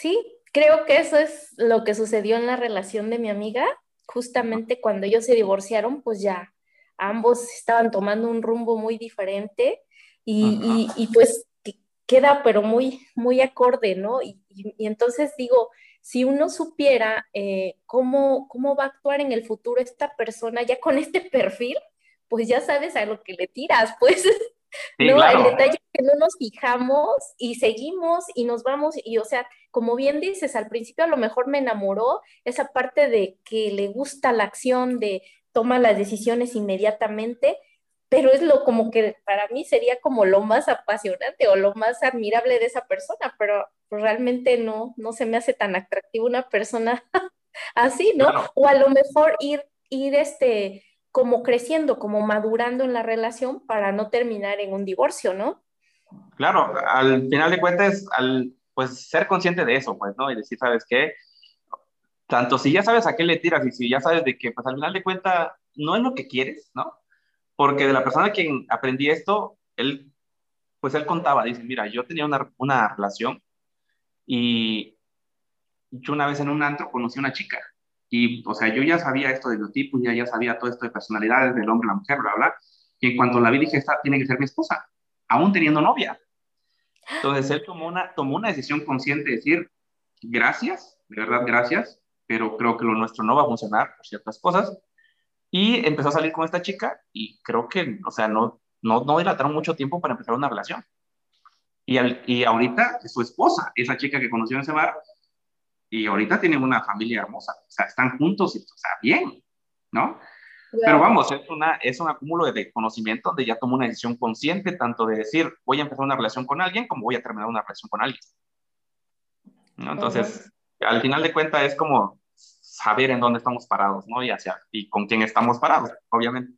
[SPEAKER 3] Sí, creo que eso es lo que sucedió en la relación de mi amiga. Justamente cuando ellos se divorciaron, pues ya ambos estaban tomando un rumbo muy diferente y, y, pues queda pero muy, muy acorde, ¿no? Y, y entonces digo, si uno supiera eh, cómo, cómo va a actuar en el futuro esta persona ya con este perfil, pues ya sabes a lo que le tiras, pues no, el detalle es que no nos fijamos y seguimos y nos vamos. Y o sea, como bien dices, al principio a lo mejor me enamoró esa parte de que le gusta la acción, de toma las decisiones inmediatamente, pero es lo como que para mí sería como lo más apasionante o lo más admirable de esa persona, pero realmente no, no se me hace tan atractivo una persona así, ¿no? O a lo mejor ir, ir este, como creciendo, como madurando en la relación para no terminar en un divorcio, ¿no?
[SPEAKER 1] Claro, al final de cuentas, al pues ser consciente de eso, pues, ¿no? Y decir, ¿sabes qué? Tanto si ya sabes a qué le tiras y si ya sabes de que, pues, al final de cuentas, no es lo que quieres, ¿no? Porque de la persona a quien aprendí esto, él, pues, él contaba, dice, mira, yo tenía una, una relación y yo una vez en un antro conocí a una chica y, o sea, yo ya sabía esto de biotipos, ya, ya sabía todo esto de personalidades del hombre, la mujer, bla, bla. Y en cuanto la vi dije, esta tiene que ser mi esposa, aún teniendo novia. Entonces él tomó una, tomó una decisión consciente de decir, gracias, de verdad, gracias, pero creo que lo nuestro no va a funcionar por ciertas cosas. Y empezó a salir con esta chica y creo que, o sea, no, no, no dilataron mucho tiempo para empezar una relación. Y, al, y ahorita su esposa, esa chica que conoció en ese bar, y ahorita tienen una familia hermosa, o sea, están juntos, y, o sea, bien, ¿no? Pero vamos, es, una, es un acúmulo de conocimiento donde ya tomo una decisión consciente, tanto de decir, voy a empezar una relación con alguien, como voy a terminar una relación con alguien. ¿No? Entonces, al final de cuentas es como saber en dónde estamos parados, ¿no? Y hacia, y con quién estamos parados, obviamente.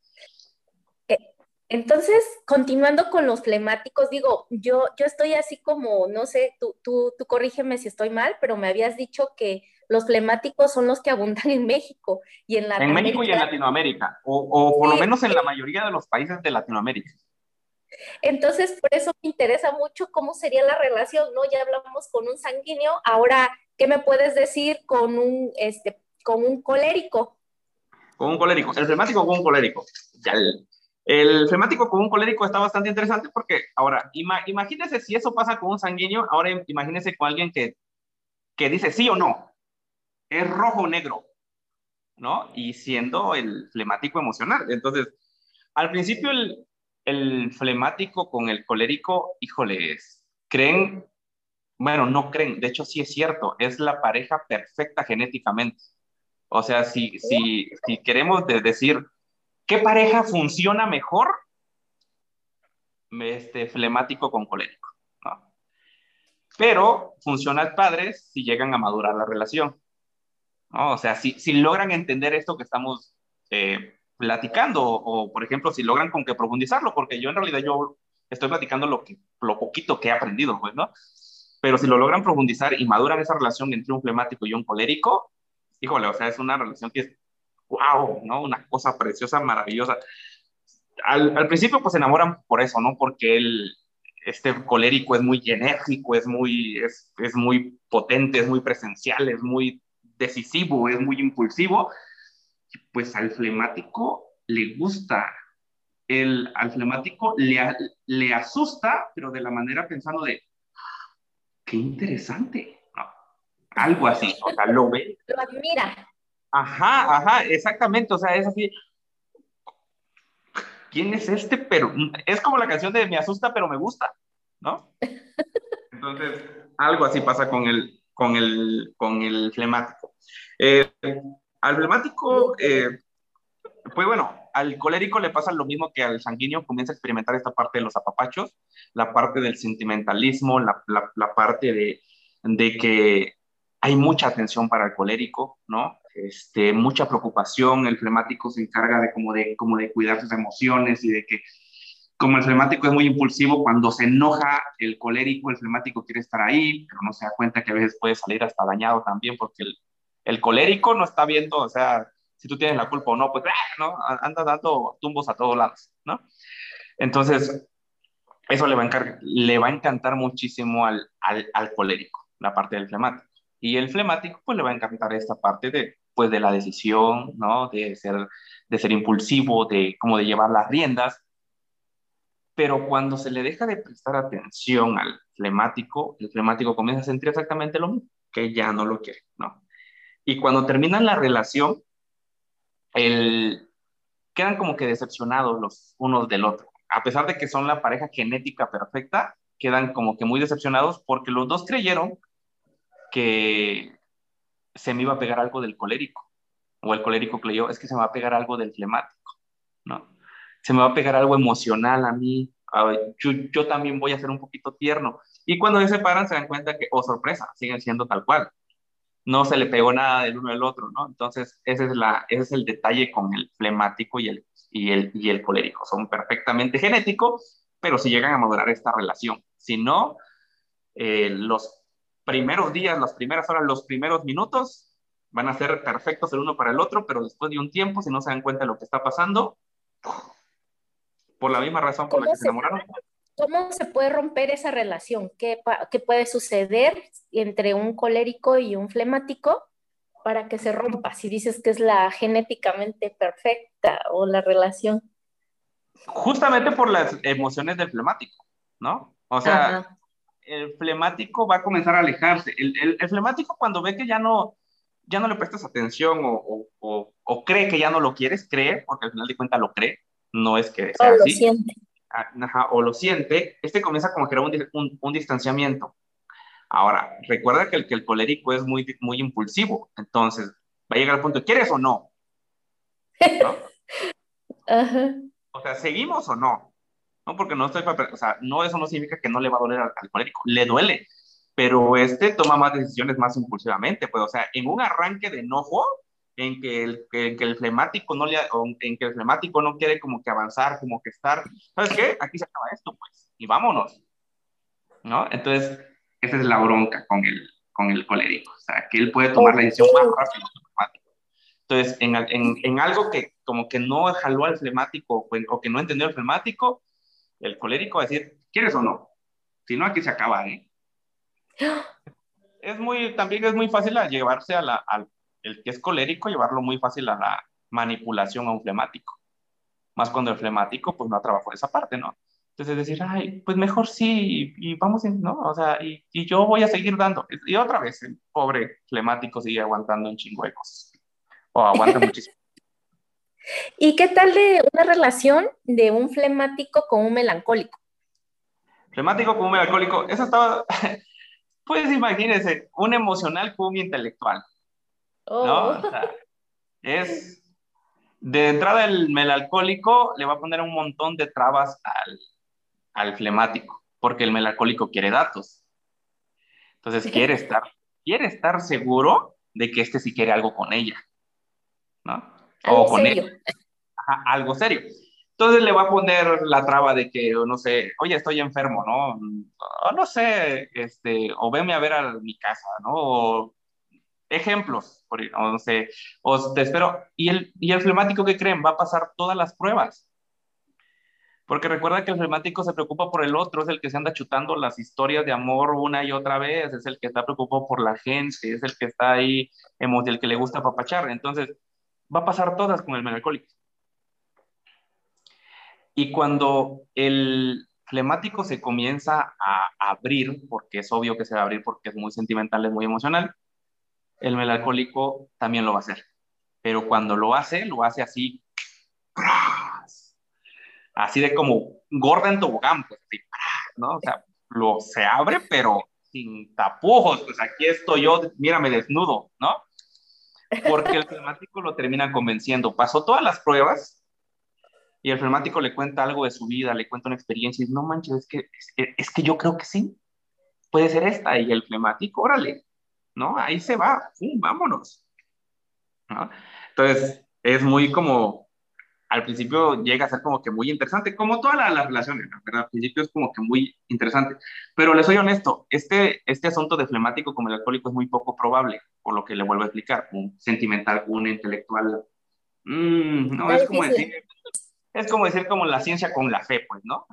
[SPEAKER 3] Entonces, continuando con los flemáticos, digo, yo, yo estoy así como, no sé, tú, tú, tú corrígeme si estoy mal, pero me habías dicho que los flemáticos son los que abundan en México y en
[SPEAKER 1] Latinoamérica. En México y en Latinoamérica, o, o por lo menos en la mayoría de los países de Latinoamérica.
[SPEAKER 3] Entonces, por eso me interesa mucho cómo sería la relación, ¿no? Ya hablamos con un sanguíneo, ahora, ¿qué me puedes decir con un, este, con un colérico?
[SPEAKER 1] Con un colérico, el flemático con un colérico. Ya el, el flemático con un colérico está bastante interesante porque, ahora, imagínese si eso pasa con un sanguíneo, ahora imagínese con alguien que, que dice sí o no, es rojo o negro, ¿no? Y siendo el flemático emocional. Entonces, al principio el, el flemático con el colérico, híjoles, creen, bueno, no creen, de hecho sí es cierto, es la pareja perfecta genéticamente. O sea, si, si, si queremos decir, ¿qué pareja funciona mejor? Este flemático con colérico. ¿no? Pero funciona al padre si llegan a madurar la relación. O sea, si, logran entender esto que estamos eh, platicando o, por ejemplo, si logran con que profundizarlo, porque yo en realidad yo estoy platicando lo, que, poquito que he aprendido, pues, ¿no? Pero si lo logran profundizar y maduran esa relación entre un flemático y un colérico, híjole, o sea, es una relación que wow, ¿no? Una cosa preciosa, maravillosa. Al, al principio, pues se enamoran por eso, ¿no? Porque él, este colérico es muy enérgico, es muy, es, es muy potente, es muy presencial, es muy decisivo, es muy impulsivo, pues al flemático le gusta, el, al flemático le, le asusta, pero de la manera pensando de, qué interesante, algo así, o sea, lo ve.
[SPEAKER 3] Lo admira.
[SPEAKER 1] Ajá, ajá, exactamente, o sea, es así. ¿Quién es este? Pero es como la canción de Me asusta, pero me gusta, ¿no? Entonces, algo así pasa con el, con el, con el flemático. Eh, al flemático, eh, pues bueno, al colérico le pasa lo mismo que al sanguíneo, comienza a experimentar esta parte de los apapachos, la parte del sentimentalismo, la, la, parte de, de, que hay mucha atención para el colérico, ¿no? Este, mucha preocupación, el flemático se encarga de como, de como de cuidar sus emociones y de que como el flemático es muy impulsivo, cuando se enoja el colérico, el flemático quiere estar ahí, pero no se da cuenta que a veces puede salir hasta dañado también porque el, el colérico no está viendo, o sea, si tú tienes la culpa o no, pues, ¡ah! ¿no? Anda dando tumbos a todos lados, ¿no? Entonces, eso le va a, le va a encantar muchísimo al, al, colérico, la parte del flemático. Y el flemático, pues, le va a encantar esta parte de, pues, de la decisión, ¿no? De ser, de ser impulsivo, de como de llevar las riendas. Pero cuando se le deja de prestar atención al flemático, el flemático comienza a sentir exactamente lo mismo, que ya no lo quiere, ¿no? Y cuando terminan la relación, el, quedan como que decepcionados los unos del otro. A pesar de que son la pareja genética perfecta, quedan como que muy decepcionados porque los dos creyeron que se me iba a pegar algo del colérico. O el colérico creyó, es que se me va a pegar algo del flemático, ¿no? Se me va a pegar algo emocional a mí. yo, también voy a ser un poquito tierno. Y cuando se separan se dan cuenta que, oh sorpresa, siguen siendo tal cual no se le pegó nada del uno del otro, ¿no? Entonces, ese es, la, ese es el detalle con el flemático y el, y, el, y el colérico. Son perfectamente genéticos, pero si llegan a madurar esta relación. Si no, eh, los primeros días, las primeras horas, los primeros minutos van a ser perfectos el uno para el otro, pero después de un tiempo, si no se dan cuenta de lo que está pasando, por la misma razón por la que se enamoraron,
[SPEAKER 3] ¿Cómo se puede romper esa relación? ¿Qué, ¿Qué, puede suceder entre un colérico y un flemático para que se rompa? Si dices que es la genéticamente perfecta o la relación.
[SPEAKER 1] Justamente por las emociones del flemático, ¿no? O sea, el flemático va a comenzar a alejarse. El, el, flemático cuando ve que ya no, ya no le prestas atención o, o, o, cree que ya no lo quieres, cree, porque al final de cuentas lo cree, no es que sea
[SPEAKER 3] oh,
[SPEAKER 1] así.
[SPEAKER 3] Lo siente
[SPEAKER 1] o lo siente, este comienza como que era un, un, distanciamiento. Ahora, recuerda que el, que el colérico es muy, muy impulsivo, entonces va a llegar al punto, ¿quieres o no? ¿No? O sea, ¿seguimos o no? No, porque no estoy o sea, no, eso no significa que no le va a doler al, al colérico, le duele, pero este toma más decisiones más impulsivamente, pues, o sea, en un arranque de enojo, en que el, que, el flemático no le, en que el flemático no quiere como que avanzar, como que estar, ¿sabes qué? Aquí se acaba esto, pues, y vámonos, ¿no? Entonces, esa es la bronca con el, con el colérico, o sea, que él puede tomar la decisión más rápido que el flemático. Entonces, en, en, en, algo que como que no jaló al flemático o, que no entendió el flemático, el colérico va a decir, ¿quieres o no? Si no, aquí se acaba, ¿eh? Es muy, también es muy fácil llevarse a la, al el que es colérico, llevarlo muy fácil a la manipulación a un flemático. Más cuando el flemático, pues no trabajó esa parte, ¿no? Entonces decir, ay, pues mejor sí, y, vamos, ¿no? O sea, y, y, yo voy a seguir dando. Y otra vez, el pobre flemático sigue aguantando un chingo de cosas. O aguanta muchísimo.
[SPEAKER 3] ¿Y qué tal de una relación de un flemático con un melancólico?
[SPEAKER 1] Flemático con un melancólico, eso estaba, pues imagínense, un emocional con un intelectual. ¿no? Oh. es de entrada el melancólico le va a poner un montón de trabas al, al flemático, porque el melancólico quiere datos. Entonces quiere estar, quiere estar seguro de que este sí quiere algo con ella, ¿no?
[SPEAKER 3] O con él.
[SPEAKER 1] algo serio. Entonces le va a poner la traba de que, no sé, oye, estoy enfermo, ¿no? O no sé, este, o veme a ver a mi casa, ¿no? O ejemplos, por, no sé, o te espero, y el, y el flemático que creen va a pasar todas las pruebas. Porque recuerda que el flemático se preocupa por el otro, es el que se anda chutando las historias de amor una y otra vez, es el que está preocupado por la gente, es el que está ahí, el que le gusta papachar. Entonces, va a pasar todas con el melancólico. Y cuando el flemático se comienza a abrir, porque es obvio que se va a abrir porque es muy sentimental, es muy emocional, el melancólico también lo va a hacer. Pero cuando lo hace, lo hace así, así de como gorda en tobogán, pues, ¿no? O sea, lo, se abre, pero sin tapujos, pues aquí estoy yo, mírame desnudo, ¿no? Porque el flemático lo termina convenciendo. Pasó todas las pruebas y el flemático le cuenta algo de su vida, le cuenta una experiencia y dice, no manches, es que, es yo creo que sí, puede ser esta. Y el flemático, órale, ¿no? Ahí se va, vámonos. Entonces, es muy como, al principio llega a ser como que muy interesante, como todas las, relaciones, ¿verdad? Al principio es como que muy interesante, pero les soy honesto, este, este asunto de flemático como el alcohólico es muy poco probable, por lo que le vuelvo a explicar, un sentimental, un intelectual, mm, no, es como decir, es como decir como la ciencia con la fe, pues, ¿no?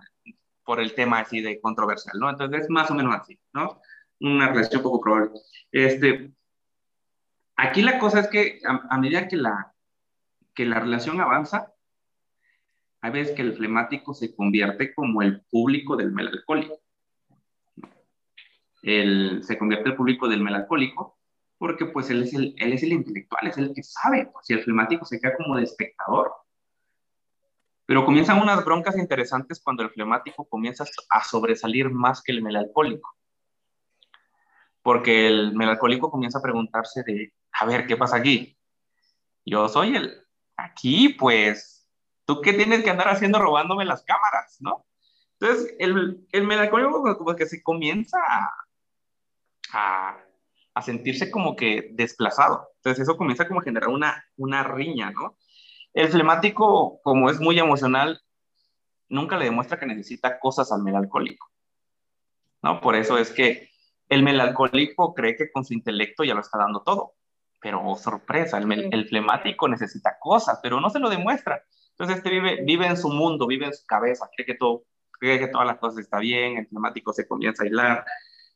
[SPEAKER 1] Por el tema así de controversial, ¿no? Entonces es más o menos así, ¿no? una relación poco probable. Este, aquí la cosa es que a, medida que la, que la relación avanza, hay veces que el flemático se convierte como el público del melancólico. El, se convierte el público del melancólico porque pues él es, el, él es el intelectual, es el que sabe, si el flemático se queda como de espectador. Pero comienzan unas broncas interesantes cuando el flemático comienza a sobresalir más que el melancólico porque el melancólico comienza a preguntarse de, a ver, ¿qué pasa aquí? Yo soy el, aquí pues, ¿tú qué tienes que andar haciendo robándome las cámaras, no? Entonces, el, el melancólico como que se comienza a, a, sentirse como que desplazado. Entonces, eso comienza como a generar una, una riña, ¿no? El flemático, como es muy emocional, nunca le demuestra que necesita cosas al melancólico, ¿no? Por eso es que el melancólico cree que con su intelecto ya lo está dando todo, pero oh, sorpresa, el, flemático necesita cosas, pero no se lo demuestra. Entonces este vive, vive en su mundo, vive en su cabeza, cree que, todo, cree que todas las cosas están bien, el flemático se comienza a aislar.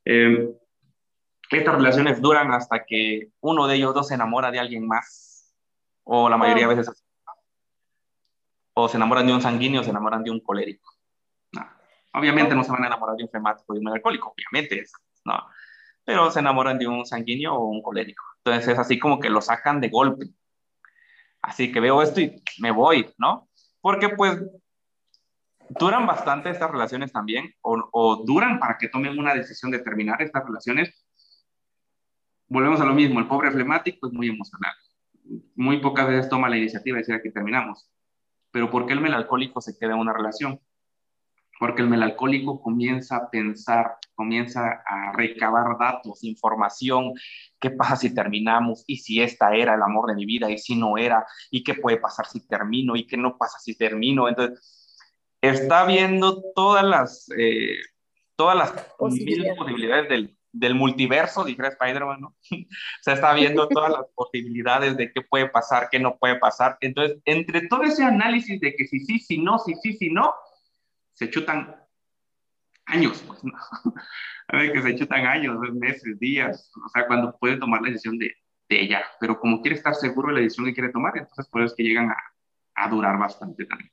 [SPEAKER 1] Em, estas relaciones duran hasta que uno de ellos dos se enamora de alguien más, o la mayoría de veces o se enamoran de un sanguíneo o se enamoran de un colérico. Obviamente no se van a enamorar de un flemático, de un melancólico, obviamente, es ¿no? Pero se enamoran de un sanguíneo o un colérico. Entonces es así como que lo sacan de golpe. Así que veo esto y me voy, ¿no? Porque pues duran bastante estas relaciones también, o, duran para que tomen una decisión de terminar estas relaciones. Volvemos a lo mismo, el pobre flemático es muy emocional. Muy pocas veces toma la iniciativa de decir que terminamos. Pero ¿por qué el melancólico se queda en una relación? Porque el melancólico comienza a pensar, comienza a recabar datos, información, qué pasa si terminamos y si esta era el amor de mi vida y si no era, y qué puede pasar si termino y qué no pasa si termino. Entonces, está viendo todas las, eh, todas las posibilidades, del, del, multiverso, dijera Spider-Man, ¿no? o sea, está viendo todas las posibilidades de qué puede pasar, qué no puede pasar. Entonces, entre todo ese análisis de que si sí, si no, si sí, si no, se chutan años, pues, ¿no? A ver, que se chutan años, meses, días, o sea, cuando puede tomar la decisión de, de ella, pero como quiere estar seguro de la decisión que quiere tomar, entonces por eso es que llegan a, a durar bastante también.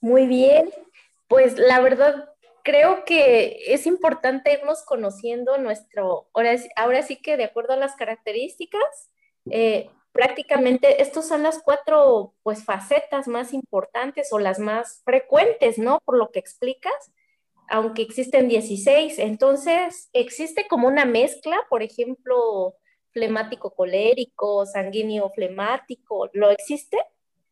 [SPEAKER 3] Muy bien, pues la verdad creo que es importante irnos conociendo nuestro, ahora, ahora sí que de acuerdo a las características, eh, prácticamente estas son las cuatro pues facetas más importantes o las más frecuentes, ¿no? Por lo que explicas, aunque existen 16. Entonces, existe como una mezcla, por ejemplo, flemático colérico, sanguíneo flemático, ¿lo existe?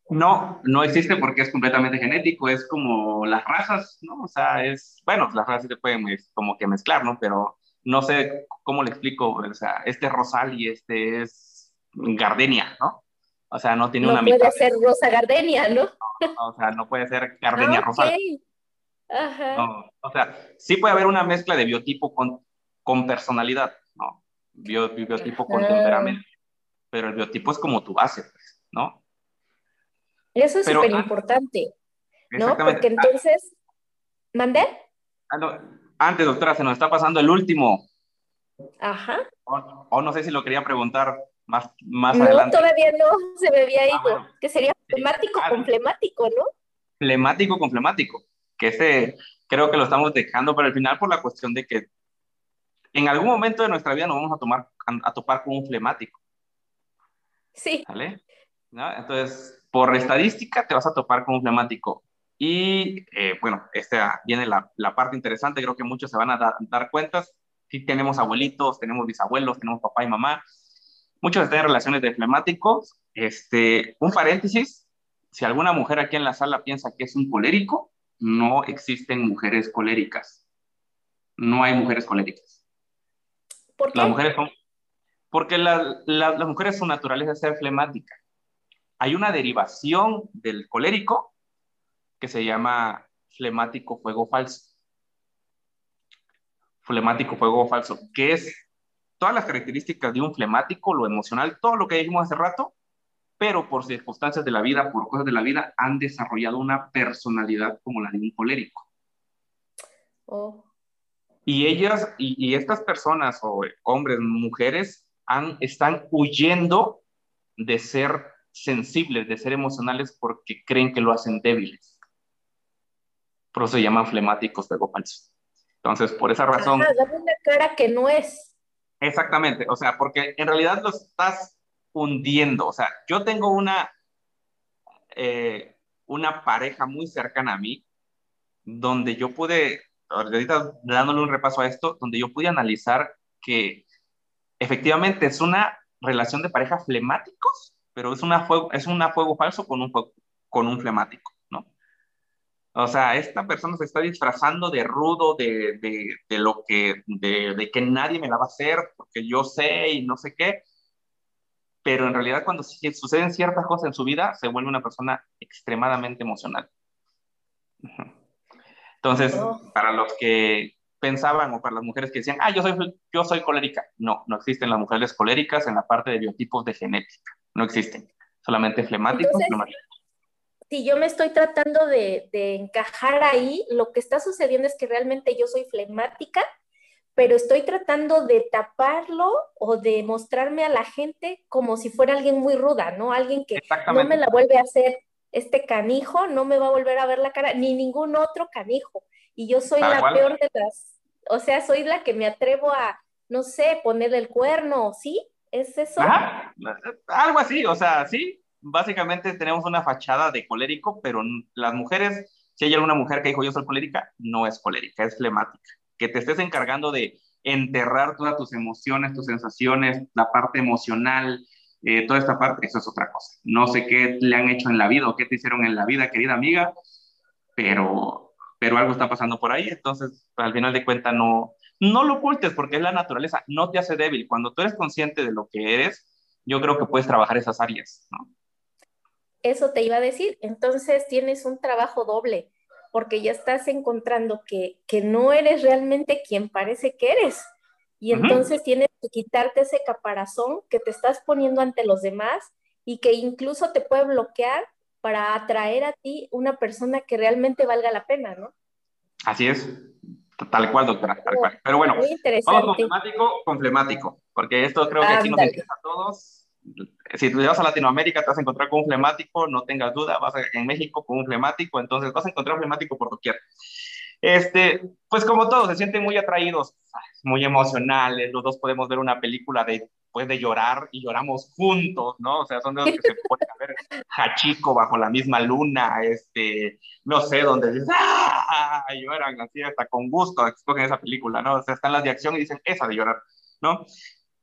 [SPEAKER 1] No, no existe porque es completamente genético, es como las razas, ¿no? O sea, es, bueno, las razas se pueden como que mezclar, ¿no? Pero no sé cómo le explico, o sea, este es rosal y este es gardenia, ¿no? O sea, no tiene una
[SPEAKER 3] mitad. No puede ser rosa gardenia, ¿no?
[SPEAKER 1] O sea, no puede ser gardenia ah, rosal. Ajá. o sea, sí puede haber una mezcla de biotipo con, con personalidad, ¿no? biotipo con temperamento, pero el biotipo es como tu base, pues, ¿no?
[SPEAKER 3] Eso es súper importante, ¿no? Porque entonces, ¿mandé?
[SPEAKER 1] Ah, antes, doctora, se nos está pasando el último.
[SPEAKER 3] Ajá.
[SPEAKER 1] O, no sé si lo quería preguntar más, más
[SPEAKER 3] no,
[SPEAKER 1] adelante.
[SPEAKER 3] todavía no, se me había ah, ido. Que sería flemático con flemático, ¿no?
[SPEAKER 1] Flemático con flemático. Que ese creo que lo estamos dejando para el final por la cuestión de que en algún momento de nuestra vida nos vamos a, tomar, a, topar con un flemático.
[SPEAKER 3] Sí.
[SPEAKER 1] ¿Vale? ¿No? Entonces, por estadística te vas a topar con un flemático. Y eh, bueno, esta viene la, la, parte interesante, creo que muchos se van a dar cuentas. Si tenemos abuelitos, tenemos bisabuelos, tenemos papá y mamá. Muchos están en relaciones de flemáticos. Este, un paréntesis, si alguna mujer aquí en la sala piensa que es un colérico, no existen mujeres coléricas. No hay mujeres coléricas.
[SPEAKER 3] ¿Por qué?
[SPEAKER 1] Las mujeres son, porque la, las mujeres su naturaleza es ser flemática hay una derivación del colérico que se llama flemático fuego falso. Flemático fuego falso, que es todas las características de un flemático, lo emocional, todo lo que dijimos hace rato, pero por circunstancias de la vida, por cosas de la vida, han desarrollado una personalidad como la de un colérico.
[SPEAKER 3] Oh.
[SPEAKER 1] Y ellas, y, estas personas, o hombres, mujeres, han, están huyendo de ser sensibles, de ser emocionales porque creen que lo hacen débiles. Por eso se llaman flemáticos de falso. Entonces, por esa razón...
[SPEAKER 3] Ajá, una cara que no es.
[SPEAKER 1] Exactamente, o sea, porque en realidad los estás hundiendo. O sea, yo tengo una, eh, una pareja muy cercana a mí, donde yo pude, ahorita dándole un repaso a esto, donde yo pude analizar que efectivamente es una relación de pareja flemáticos pero es, una fuego, es un fuego falso con un, con un flemático. O sea, esta persona se está disfrazando de rudo, de, de, de lo que, de, de, que nadie me la va a hacer, porque yo sé y no sé qué, pero en realidad cuando suceden ciertas cosas en su vida, se vuelve una persona extremadamente emocional. Entonces, para los que pensaban o para las mujeres que decían, ah, yo soy, yo soy colérica, no, no existen las mujeres coléricas en la parte de biotipos de genética no existen, solamente flemáticos.
[SPEAKER 3] Si yo me estoy tratando de, encajar ahí, lo que está sucediendo es que realmente yo soy flemática, pero estoy tratando de taparlo o de mostrarme a la gente como si fuera alguien muy ruda, ¿no? Alguien que no me la vuelve a hacer este canijo, no me va a volver a ver la cara, ni ningún otro canijo. Y yo soy la peor de las, o sea, soy la que me atrevo a, no sé, ponerle el cuerno, ¿sí? ¿Es eso?
[SPEAKER 1] algo así, o sea, sí, básicamente tenemos una fachada de colérico, pero las mujeres, si hay alguna mujer que dijo yo soy colérica, no es colérica, es flemática. Que te estés encargando de enterrar todas tus emociones, tus sensaciones, la parte emocional, eh, toda esta parte, eso es otra cosa. No sé qué le han hecho en la vida o qué te hicieron en la vida, querida amiga, pero, pero algo está pasando por ahí, entonces al final de cuentas no, no lo ocultes porque es la naturaleza, no te hace débil. Cuando tú eres consciente de lo que eres, yo creo que puedes trabajar esas áreas, ¿no?
[SPEAKER 3] Eso te iba a decir, entonces tienes un trabajo doble, porque ya estás encontrando que, que no eres realmente quien parece que eres. Y entonces tienes que quitarte ese caparazón que te estás poniendo ante los demás y que incluso te puede bloquear para atraer a ti una persona que realmente valga la pena, ¿no?
[SPEAKER 1] Así es, tal cual, doctora, tal cual. Pero bueno, vamos con flemático, con flemático, porque esto creo que aquí nos interesa a todos si tú vas a Latinoamérica, te vas a encontrar con un flemático, no tengas duda, vas a, en México con un flemático, entonces vas a encontrar un flemático por doquier. Este, pues como todos, se sienten muy atraídos, muy emocionales, los dos podemos ver una película de, pues de llorar y lloramos juntos, ¿no? O sea, son de los que se pueden ver Hachiko bajo la misma luna, este, no sé, donde dicen, ¡ah! lloran así hasta con gusto, escogen esa película, ¿no? O sea, están las de acción y dicen, esa de llorar, ¿no?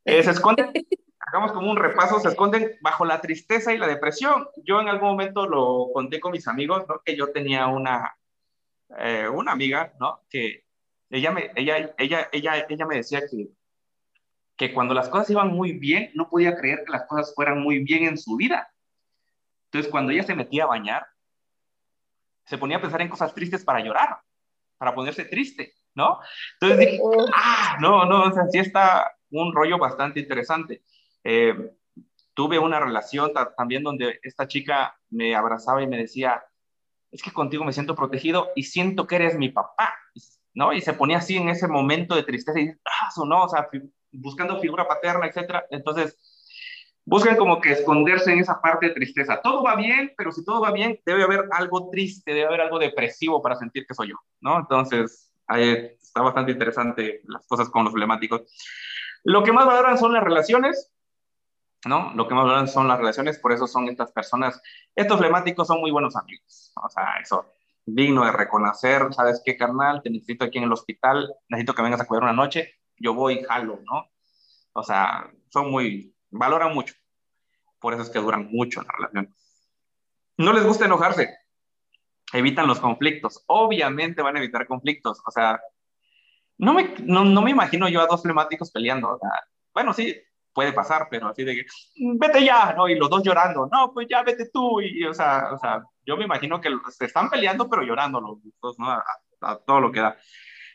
[SPEAKER 1] Eh, se esconden hagamos como un repaso, se esconden bajo la tristeza y la depresión. Yo en algún momento lo conté con mis amigos, ¿no? Que yo tenía una, eh, una amiga, ¿no? Que ella me, ella, ella, ella, ella me decía que, que cuando las cosas iban muy bien, no podía creer que las cosas fueran muy bien en su vida. Entonces, cuando ella se metía a bañar, se ponía a pensar en cosas tristes para llorar, para ponerse triste, ¿no? Entonces dije, ah, no, no, o sea, sí está un rollo bastante interesante. Eh, tuve una relación también donde esta chica me abrazaba y me decía, es que contigo me siento protegido y siento que eres mi papá, ¿no? Y se ponía así en ese momento de tristeza y, ah, no, o sea, buscando figura paterna, etcétera. Entonces, buscan como que esconderse en esa parte de tristeza. Todo va bien, pero si todo va bien, debe haber algo triste, debe haber algo depresivo para sentir que soy yo, ¿no? Entonces, está bastante interesante las cosas con los emblemáticos. Lo que más valoran son las relaciones, ¿no? Lo que más hablan son las relaciones, por eso son estas personas, estos flemáticos son muy buenos amigos, o sea, eso, digno de reconocer, ¿sabes qué, carnal? Te necesito aquí en el hospital, necesito que vengas a cuidar una noche, yo voy y jalo, ¿no? O sea, son muy, valoran mucho, por eso es que duran mucho en la relación. No les gusta enojarse, evitan los conflictos, obviamente van a evitar conflictos, o sea, no me, no, no me imagino yo a dos flemáticos peleando, o sea, bueno, sí, puede pasar, pero así de que, vete ya, ¿no? Y los dos llorando, no, pues ya vete tú, y, o, sea, o sea, yo me imagino que se están peleando, pero llorando los dos, ¿no? A, todo lo que da.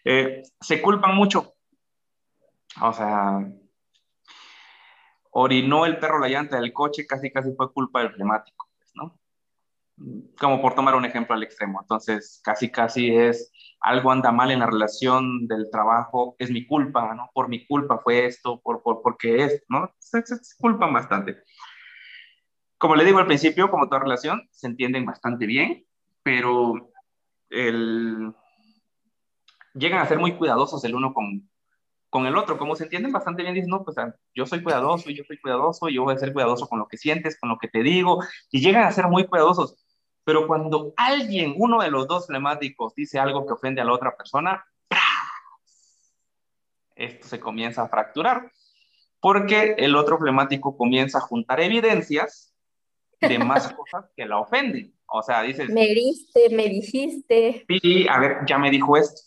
[SPEAKER 1] Eh, se culpan mucho, o sea, orinó el perro la llanta del coche, casi casi fue culpa del flemático, pues, ¿no? Como por tomar un ejemplo al extremo. Entonces, casi casi es algo anda mal en la relación del trabajo, es mi culpa, ¿no? Por mi culpa fue esto, por, por, porque es, ¿no? Se, se, culpan bastante. Como le digo al principio, como toda relación, se entienden bastante bien, pero el... llegan a ser muy cuidadosos el uno con, con el otro, como se entienden bastante bien, dicen, no, pues ah, yo soy cuidadoso, yo soy cuidadoso, yo voy a ser cuidadoso con lo que sientes, con lo que te digo, y llegan a ser muy cuidadosos. Pero cuando alguien, uno de los dos flemáticos, dice algo que ofende a la otra persona, esto se comienza a fracturar, porque el otro flemático comienza a juntar evidencias de más cosas que la ofenden. O sea, dices...
[SPEAKER 3] Me diste, me dijiste.
[SPEAKER 1] Sí, a ver, ya me dijo esto.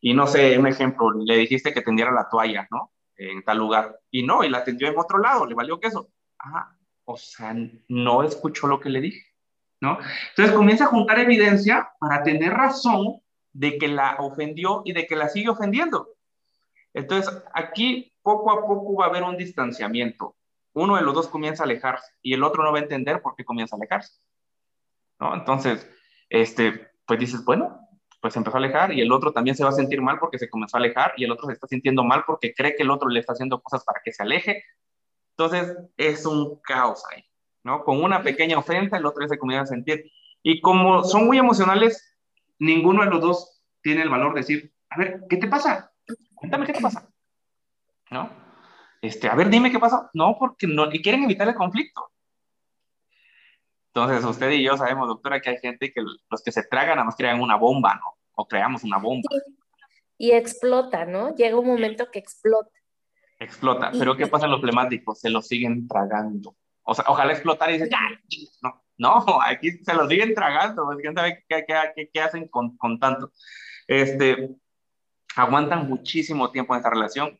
[SPEAKER 1] Y no sé, un ejemplo, le dijiste que tendiera la toalla, ¿no? En tal lugar. Y no, y la tendió en otro lado, le valió queso. Ah, o sea, no escuchó lo que le dije. ¿No? Entonces comienza a juntar evidencia para tener razón de que la ofendió y de que la sigue ofendiendo. Entonces, aquí poco a poco va a haber un distanciamiento. Uno de los dos comienza a alejarse y el otro no va a entender por qué comienza a alejarse. ¿no? Entonces, este, pues dices, bueno, pues se empezó a alejar y el otro también se va a sentir mal porque se comenzó a alejar y el otro se está sintiendo mal porque cree que el otro le está haciendo cosas para que se aleje. Entonces, es un caos ahí. ¿No? Con una pequeña ofensa, el otro ya se comienza a sentir. Y como son muy emocionales, ninguno de los dos tiene el valor de decir, a ver, ¿qué te pasa? Cuéntame qué te pasa. ¿No? Este, a ver, dime qué pasa. No, porque no, y quieren evitar el conflicto. Entonces, usted y yo sabemos, doctora, que hay gente que los que se tragan nada más crean una bomba, ¿no? O creamos una bomba.
[SPEAKER 3] Y explota, ¿no? Llega un momento que explota.
[SPEAKER 1] Explota. Pero ¿qué pasa en los flemáticos? Se lo siguen tragando. O sea, ojalá explotar y dices, ya, no, no, aquí se lo siguen tragando. ¿Quién sabe qué, qué, qué hacen con, con tanto? Este, aguantan muchísimo tiempo en esta relación.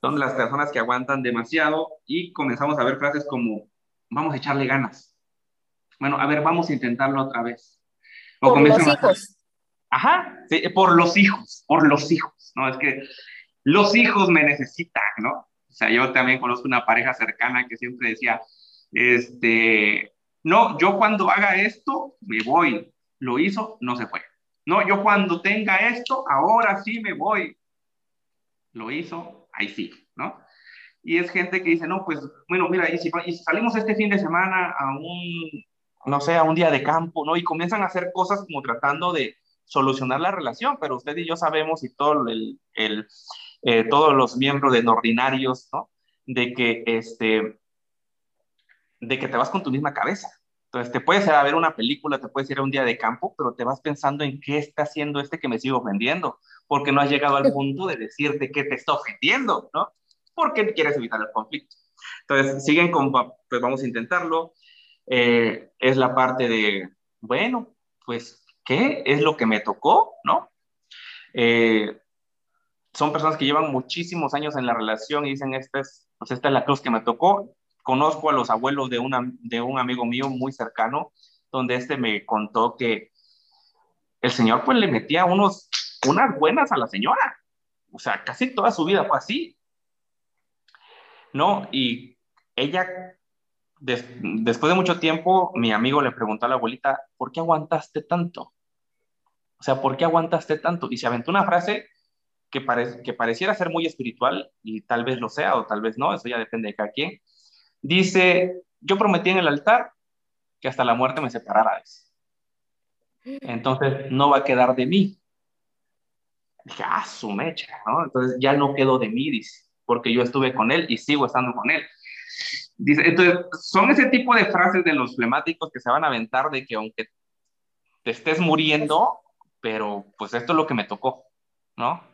[SPEAKER 1] Son las personas que aguantan demasiado y comenzamos a ver frases como, vamos a echarle ganas. Bueno, a ver, vamos a intentarlo otra vez.
[SPEAKER 3] O por los hijos.
[SPEAKER 1] Ajá, sí, por los hijos, por los hijos, ¿no? Es que los hijos me necesitan, ¿no? O sea, yo también conozco una pareja cercana que siempre decía, este, no, yo cuando haga esto, me voy. Lo hizo, no se fue. No, yo cuando tenga esto, ahora sí me voy. Lo hizo, ahí sí, ¿no? Y es gente que dice, no, pues, bueno, mira, y si, salimos este fin de semana a un, no sé, a un día de campo, ¿no? Y comienzan a hacer cosas como tratando de solucionar la relación, pero usted y yo sabemos y todo el, el eh, todos los miembros de Nordinarios, ¿no? De que, este, de que te vas con tu misma cabeza. Entonces, te puedes ir a ver una película, te puedes ir a un día de campo, pero te vas pensando en qué está haciendo este que me sigue ofendiendo, porque no has llegado al punto de decirte qué te está ofendiendo, ¿no? Porque quieres evitar el conflicto. Entonces, siguen con, pues vamos a intentarlo. Eh, es la parte de, bueno, pues, ¿qué es lo que me tocó, no? Eh, son personas que llevan muchísimos años en la relación y dicen, esta es, pues esta es la cruz que me tocó, conozco a los abuelos de, una, de un amigo mío muy cercano, donde este me contó que el señor pues le metía unos, unas buenas a la señora. O sea, casi toda su vida fue así. ¿No? Y ella, después de mucho tiempo, mi amigo le preguntó a la abuelita, ¿por qué aguantaste tanto? O sea, ¿por qué aguantaste tanto? Y se aventó una frase que, que pareciera ser muy espiritual, y tal vez lo sea o tal vez no, eso ya depende de cada quien Dice, yo prometí en el altar que hasta la muerte me separara. Entonces, no va a quedar de mí. Dije, ah, su mecha, ¿no? Entonces, ya no quedó de mí, dice, porque yo estuve con él y sigo estando con él. Dice, entonces, son ese tipo de frases de los flemáticos que se van a aventar de que aunque te estés muriendo, pero pues esto es lo que me tocó, ¿no?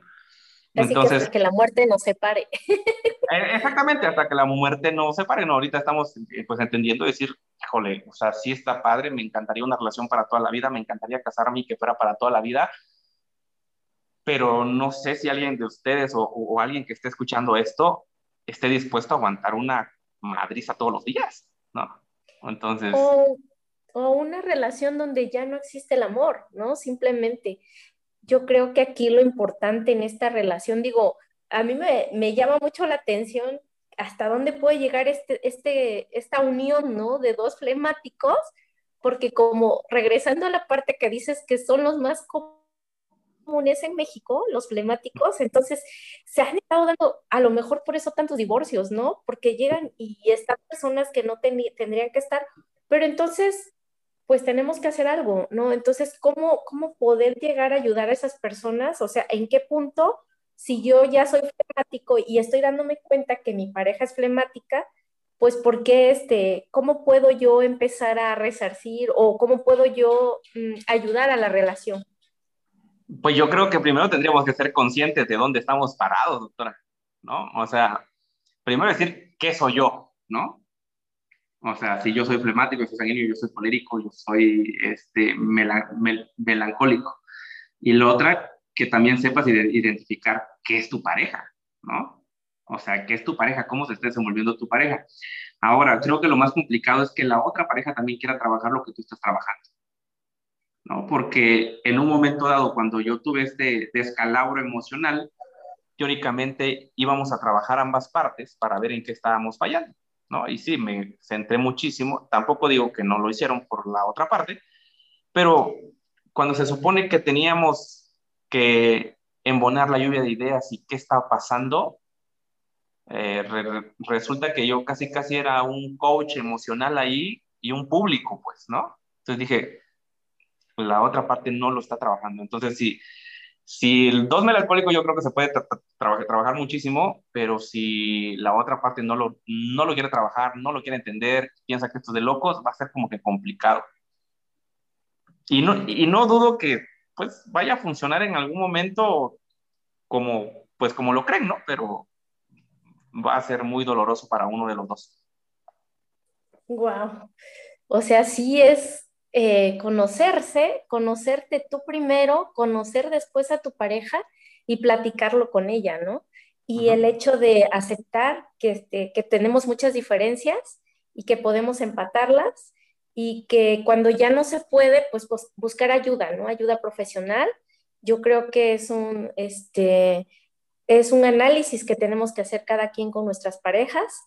[SPEAKER 3] Entonces, que hasta que la muerte nos separe.
[SPEAKER 1] Eh, exactamente, hasta que la muerte nos separe. No, ahorita estamos eh, pues entendiendo decir, híjole, o sea, sí está padre, me encantaría una relación para toda la vida, me encantaría casarme y que fuera para toda la vida, pero no sé si alguien de ustedes o, o alguien que esté escuchando esto esté dispuesto a aguantar una madriza todos los días, ¿no? Entonces...
[SPEAKER 3] O, o una relación donde ya no existe el amor, ¿no? Simplemente yo creo que aquí lo importante en esta relación, digo, a mí me, llama mucho la atención hasta dónde puede llegar este, este, esta unión, ¿no? De dos flemáticos, porque como regresando a la parte que dices que son los más comunes en México, los flemáticos, entonces se han estado dando, a lo mejor por eso tantos divorcios, ¿no? Porque llegan y están personas que no tendrían que estar, pero entonces pues tenemos que hacer algo, ¿no? Entonces, ¿cómo, ¿cómo poder llegar a ayudar a esas personas? O sea, ¿en qué punto, si yo ya soy flemático y estoy dándome cuenta que mi pareja es flemática, pues ¿por qué este, cómo puedo yo empezar a resarcir o cómo puedo yo mm, ayudar a la relación?
[SPEAKER 1] Pues yo creo que primero tendríamos que ser conscientes de dónde estamos parados, doctora, ¿no? O sea, primero decir, ¿qué soy yo? ¿No? O sea, si yo soy flemático, yo soy sanguíneo, yo soy colérico, yo soy este, melancólico. Y lo otra, que también sepas identificar qué es tu pareja, ¿no? O sea, qué es tu pareja, cómo se está desenvolviendo tu pareja. Ahora, creo que lo más complicado es que la otra pareja también quiera trabajar lo que tú estás trabajando. ¿no? Porque en un momento dado, cuando yo tuve este descalabro emocional, teóricamente íbamos a trabajar ambas partes para ver en qué estábamos fallando. ¿No? Y sí, me centré muchísimo, tampoco digo que no lo hicieron por la otra parte, pero cuando se supone que teníamos que embonar la lluvia de ideas y qué estaba pasando, eh, resulta que yo casi casi era un coach emocional ahí y un público, pues, ¿no? Entonces dije, la otra parte no lo está trabajando. Entonces, si, Si el dos melancólico yo creo que se puede trabajar muchísimo, pero si la otra parte no lo, no lo quiere trabajar, no lo quiere entender, piensa que esto es de locos, va a ser como que complicado. Y no, y no dudo que pues vaya a funcionar en algún momento como, pues como lo creen, ¿no? Pero va a ser muy doloroso para uno de los dos.
[SPEAKER 3] Wow. O sea, sí es eh, conocerse, conocerte tú primero, conocer después a tu pareja y platicarlo con ella, ¿no? Y el hecho de aceptar que, este, que tenemos muchas diferencias y que podemos empatarlas y que cuando ya no se puede, pues, pues, buscar ayuda, ¿no? Ayuda profesional. Yo creo que es un, este, es un análisis que tenemos que hacer cada quien con nuestras parejas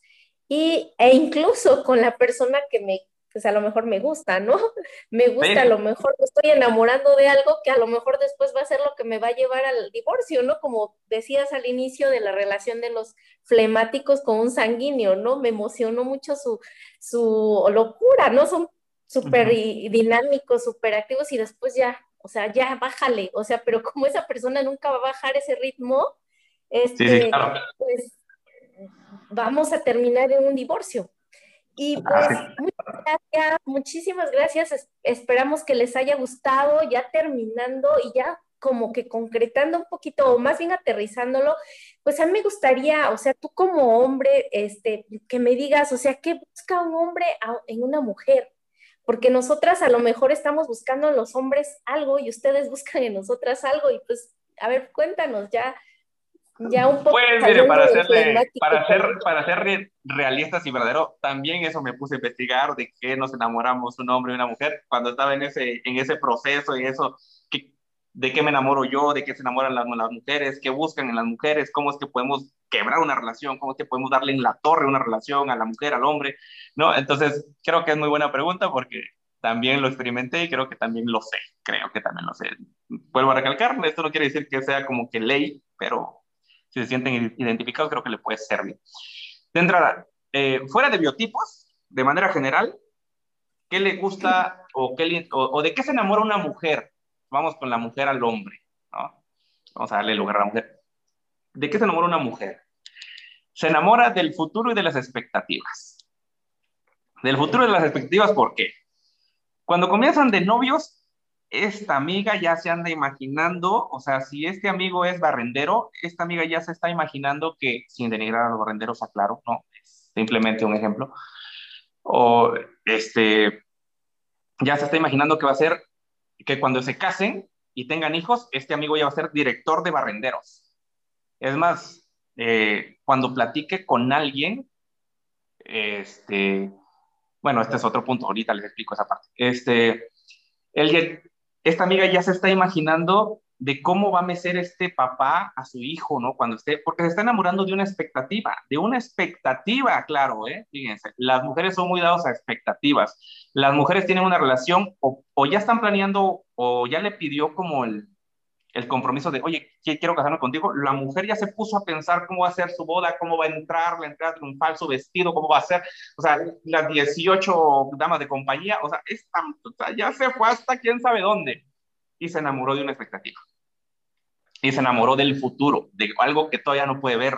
[SPEAKER 3] y, e incluso con la persona que me, pues a lo mejor me gusta, ¿no? Me gusta, a lo mejor me estoy enamorando de algo que a lo mejor después va a ser lo que me va a llevar al divorcio, ¿no? Como decías al inicio de la relación de los flemáticos con un sanguíneo, ¿no? Me emocionó mucho su, su locura, ¿no? Son súper dinámicos, súper activos y después ya, o sea, ya bájale, o sea, pero como esa persona nunca va a bajar ese ritmo, este, pues vamos a terminar en un divorcio. Y pues, muchas gracias, muchísimas gracias. esperamos que les haya gustado, ya terminando y ya como que concretando un poquito, o más bien aterrizándolo, pues a mí me gustaría, o sea, tú como hombre, este, que me digas, o sea, ¿qué busca un hombre en una mujer? Porque nosotras a lo mejor estamos buscando en los hombres algo y ustedes buscan en nosotras algo y pues, a ver, cuéntanos ya, ya un poco.
[SPEAKER 1] Pues mire, para, hacerle, para, ser, para ser realistas y verdadero, también eso me puse a investigar de qué nos enamoramos un hombre y una mujer cuando estaba en ese, en ese proceso y eso, que, de qué me enamoro yo, de qué se enamoran las, las mujeres, qué buscan en las mujeres, cómo es que podemos quebrar una relación, cómo es que podemos darle en la torre una relación a la mujer, al hombre, ¿no? Entonces, creo que es muy buena pregunta porque también lo experimenté y creo que también lo sé, creo que también lo sé. Vuelvo a recalcar, esto no quiere decir que sea como que ley, pero si se sienten identificados, creo que le puede servir. De entrada, eh, fuera de biotipos, de manera general, ¿qué le gusta o, qué o, de qué se enamora una mujer? Vamos con la mujer al hombre, ¿no? Vamos a darle lugar a la mujer. ¿De qué se enamora una mujer? Se enamora del futuro y de las expectativas. Del futuro y de las expectativas, ¿por qué? Cuando comienzan de novios, esta amiga ya se anda imaginando, o sea, si este amigo es barrendero, esta amiga ya se está imaginando que, sin denigrar a los barrenderos, aclaro, no, es simplemente un ejemplo, o este, ya se está imaginando que va a ser que cuando se casen y tengan hijos, este amigo ya va a ser director de barrenderos. Es más, eh, cuando platique con alguien, este, bueno, este es otro punto, ahorita les explico esa parte. Este, él esta amiga ya se está imaginando de cómo va a mecer este papá a su hijo, ¿no? Cuando esté, porque se está enamorando de una expectativa, de una expectativa, claro, ¿eh? Fíjense, las mujeres son muy dados a expectativas. Las mujeres tienen una relación o, o ya están planeando o ya le pidió como el, el compromiso de, oye, quiero casarme contigo, la mujer ya se puso a pensar cómo va a ser su boda, cómo va a entrar, la entrada un falso vestido, cómo va a ser, o sea, las 18 damas de compañía, o sea, ya se fue hasta quién sabe dónde y se enamoró de una expectativa. Y se enamoró del futuro, de algo que todavía no puede ver.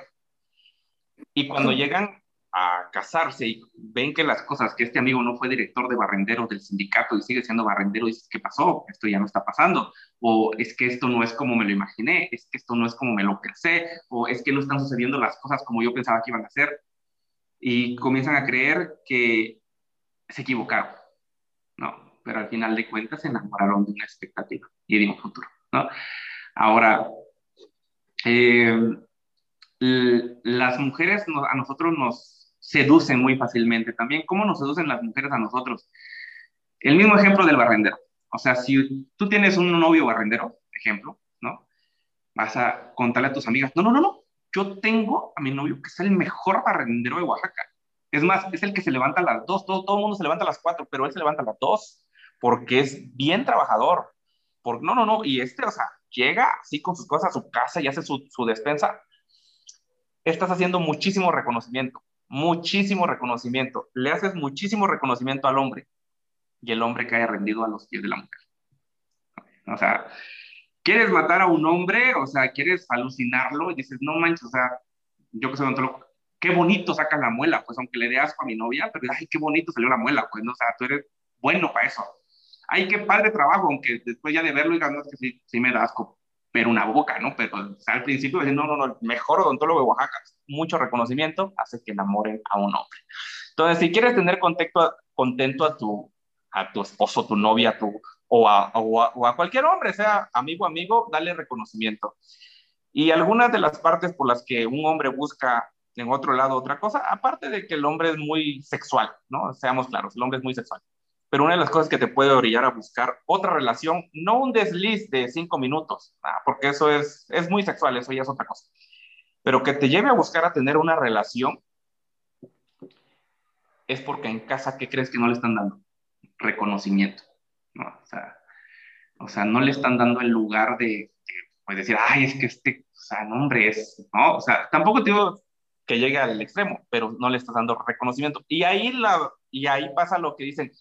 [SPEAKER 1] Y cuando llegan a casarse y ven que las cosas, que este amigo no fue director de barrenderos del sindicato y sigue siendo barrendero, y dices, ¿qué pasó? Esto ya no está pasando. O es que esto no es como me lo imaginé, es que esto no es como me lo pensé, o es que no están sucediendo las cosas como yo pensaba que iban a ser. Y comienzan a creer que se equivocaron, ¿no? Pero al final de cuentas se enamoraron de una expectativa y de un futuro, ¿no? Ahora, eh, las mujeres a nosotros nos seducen muy fácilmente. También, ¿cómo nos seducen las mujeres a nosotros? El mismo ejemplo del barrendero. O sea, si tú tienes un novio barrendero, ejemplo, ¿no? Vas a contarle a tus amigas, no, no, no, no, yo tengo a mi novio que es el mejor barrendero de Oaxaca. Es más, es el que se levanta a las dos, todo, todo el mundo se levanta a las cuatro, pero él se levanta a las dos, porque es bien trabajador. Por, no, no, no, y este, o sea, llega así con sus cosas a su casa y hace su, su despensa. Estás haciendo muchísimo reconocimiento muchísimo reconocimiento, le haces muchísimo reconocimiento al hombre y el hombre cae rendido a los pies de la mujer. O sea, quieres matar a un hombre, o sea, quieres alucinarlo y dices, no manches, o sea, yo que soy odontólogo, qué bonito saca la muela, pues aunque le dé asco a mi novia, pero ay, qué bonito salió la muela, pues, no, o sea, tú eres bueno para eso. Ay, qué padre trabajo, aunque después ya de verlo digas, no, es que sí, sí me da asco, pero una boca, ¿no? Pero o sea, al principio decir, no, no, no, el mejor odontólogo de Oaxaca, mucho reconocimiento hace que enamoren a un hombre. Entonces, si quieres tener contento, contento a tu, a tu esposo, tu novia, tu, o, a, o, a, o a cualquier hombre, sea amigo, amigo, dale reconocimiento. Y algunas de las partes por las que un hombre busca en otro lado otra cosa, aparte de que el hombre es muy sexual, ¿no? Seamos claros, el hombre es muy sexual. Pero una de las cosas que te puede orillar a buscar otra relación, no un desliz de cinco minutos, ah, porque eso es, es muy sexual, eso ya es otra cosa, pero que te lleve a buscar a tener una relación, es porque en casa, ¿qué crees que no le están dando? Reconocimiento, ¿no? O sea, o sea no le están dando el lugar de, de pues decir, ay, es que este, o sea, no, hombre, es, ¿no? O sea, tampoco te digo que llegue al extremo, pero no le estás dando reconocimiento. Y ahí, la, y ahí pasa lo que dicen,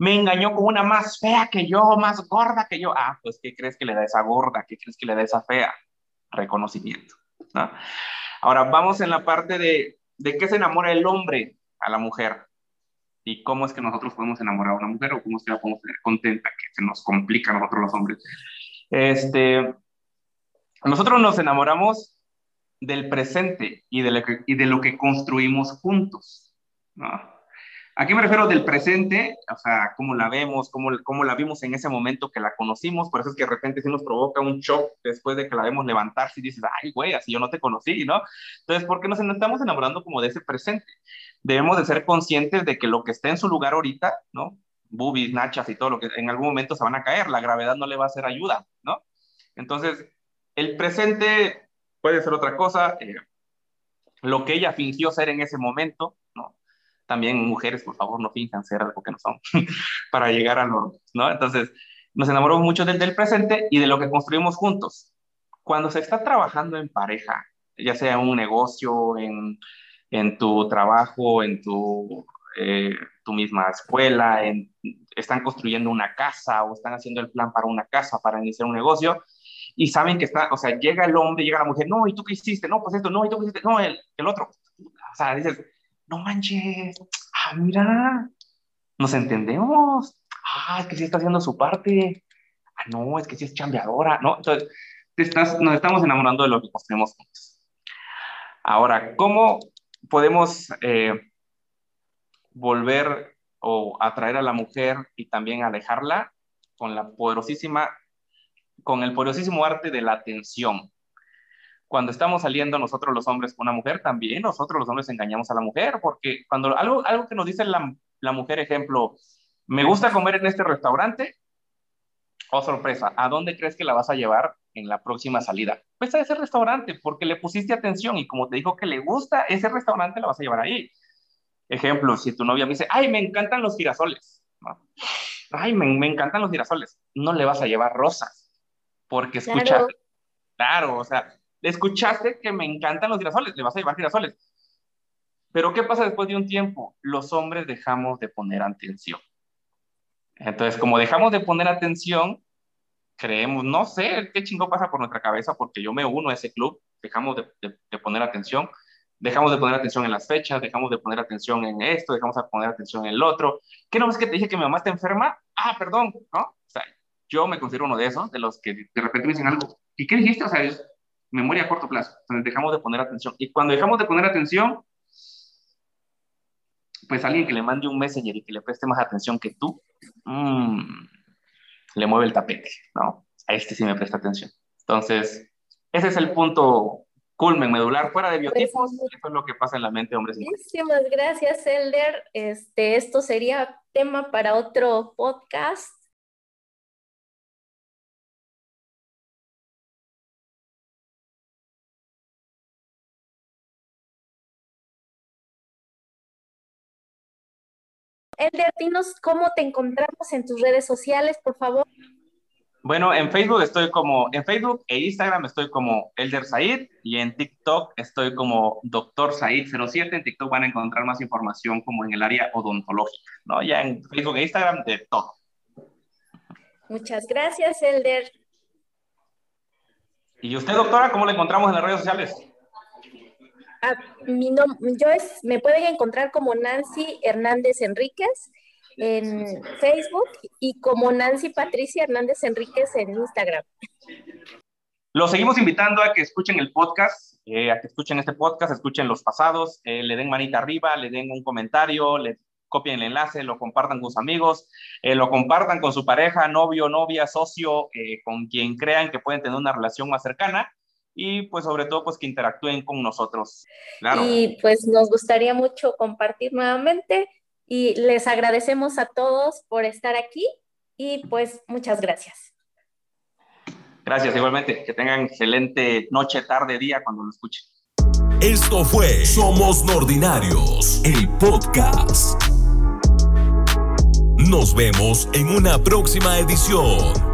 [SPEAKER 1] me engañó con una más fea que yo, más gorda que yo. Ah, pues, ¿qué crees que le da esa gorda? ¿Qué crees que le da esa fea? Reconocimiento. ¿no? Ahora, vamos en la parte de, de qué se enamora el hombre a la mujer y cómo es que nosotros podemos enamorar a una mujer o cómo es que la podemos tener contenta, que se nos complica a nosotros los hombres. Este, nosotros nos enamoramos del presente y de lo que, y de lo que construimos juntos. ¿no? ¿A qué me refiero del presente? O sea, cómo la vemos, cómo, cómo la vimos en ese momento que la conocimos, por eso es que de repente sí nos provoca un shock después de que la vemos levantarse y dices, ay, güey, así yo no te conocí, ¿no? Entonces, ¿por qué nos estamos enamorando como de ese presente? Debemos de ser conscientes de que lo que está en su lugar ahorita, ¿no? Boobies, nachas y todo lo que en algún momento se van a caer, la gravedad no le va a hacer ayuda, ¿no? Entonces, el presente puede ser otra cosa, eh, lo que ella fingió ser en ese momento. También mujeres, por favor, no finjan ser algo que no son para llegar a lo, ¿no? Entonces, nos enamoramos mucho del, del presente y de lo que construimos juntos. Cuando se está trabajando en pareja, ya sea en un negocio, en, en tu trabajo, en tu, eh, tu misma escuela, en, están construyendo una casa o están haciendo el plan para una casa, para iniciar un negocio, y saben que está, o sea, llega el hombre, llega la mujer, no, ¿y tú qué hiciste? No, pues esto, no, ¿y tú qué hiciste? No, el, el otro. O sea, dices, no manches, ah, mira, nos entendemos. Ah, es que sí está haciendo su parte. Ah, no, es que sí es chambeadora, ¿no? Entonces, nos estamos enamorando de lo que construimos juntos. Ahora, ¿cómo podemos eh, volver o atraer a la mujer y también alejarla con la poderosísima con el poderosísimo arte de la atención. Cuando estamos saliendo nosotros los hombres con una mujer, también nosotros los hombres engañamos a la mujer, porque cuando algo, algo que nos dice la, la mujer, ejemplo, me gusta comer en este restaurante, oh sorpresa, ¿a dónde crees que la vas a llevar en la próxima salida? Pues a ese restaurante, porque le pusiste atención y como te dijo que le gusta ese restaurante, la vas a llevar ahí. Ejemplo, si tu novia me dice, ay, me encantan los girasoles, ¿no? ay, me, me, encantan los girasoles, no le vas a llevar rosas, porque escuchaste, claro. claro, o sea, escuchaste que me encantan los girasoles, le vas a llevar girasoles. Pero ¿qué pasa después de un tiempo? Los hombres dejamos de poner atención. Entonces, como dejamos de poner atención, creemos, no sé qué chingo pasa por nuestra cabeza, porque yo me uno a ese club, dejamos de, de, de poner atención, dejamos de poner atención en las fechas, dejamos de poner atención en esto, dejamos de poner atención en el otro. ¿Qué no es que te dije que mi mamá está enferma? Ah, perdón, ¿no? O sea, yo me considero uno de esos, de los que de repente me dicen algo, ¿y qué dijiste? O sea, memoria a corto plazo. Entonces dejamos de poner atención. Y cuando dejamos de poner atención, pues alguien que le mande un messenger y que le preste más atención que tú, mmm, le mueve el tapete, ¿no? A este sí me presta atención. Entonces, ese es el punto culmen medular fuera de biotipos, eso es lo que pasa en la mente de hombres y
[SPEAKER 3] mujeres. Muchísimas gracias, Elder. Este, esto sería tema para otro podcast. Elder, dinos cómo te encontramos en tus redes sociales, por favor.
[SPEAKER 1] Bueno, en Facebook estoy como, en Facebook e Instagram estoy como Elder Said y en TikTok estoy como Doctor Said07. En TikTok van a encontrar más información como en el área odontológica, ¿no? Ya en Facebook e Instagram de todo.
[SPEAKER 3] Muchas gracias, Elder.
[SPEAKER 1] ¿Y usted, doctora, cómo la encontramos en las redes sociales?
[SPEAKER 3] Ah, mi yo es, me pueden encontrar como Nancy Hernández Enríquez en Facebook y como Nancy Patricia Hernández Enríquez en Instagram.
[SPEAKER 1] Los seguimos invitando a que escuchen el podcast, eh, a que escuchen este podcast, escuchen los pasados, eh, le den manita arriba, le den un comentario, le copien el enlace, lo compartan con sus amigos, eh, lo compartan con su pareja, novio, novia, socio, con quien crean que pueden tener una relación más cercana y pues sobre todo pues que interactúen con nosotros.
[SPEAKER 3] Y pues nos gustaría mucho compartir nuevamente y les agradecemos a todos por estar aquí y pues muchas gracias.
[SPEAKER 1] Gracias, igualmente. Que tengan excelente noche, tarde, día cuando lo escuchen.
[SPEAKER 2] Esto fue Somos Nordinarios, el podcast. Nos vemos en una próxima edición.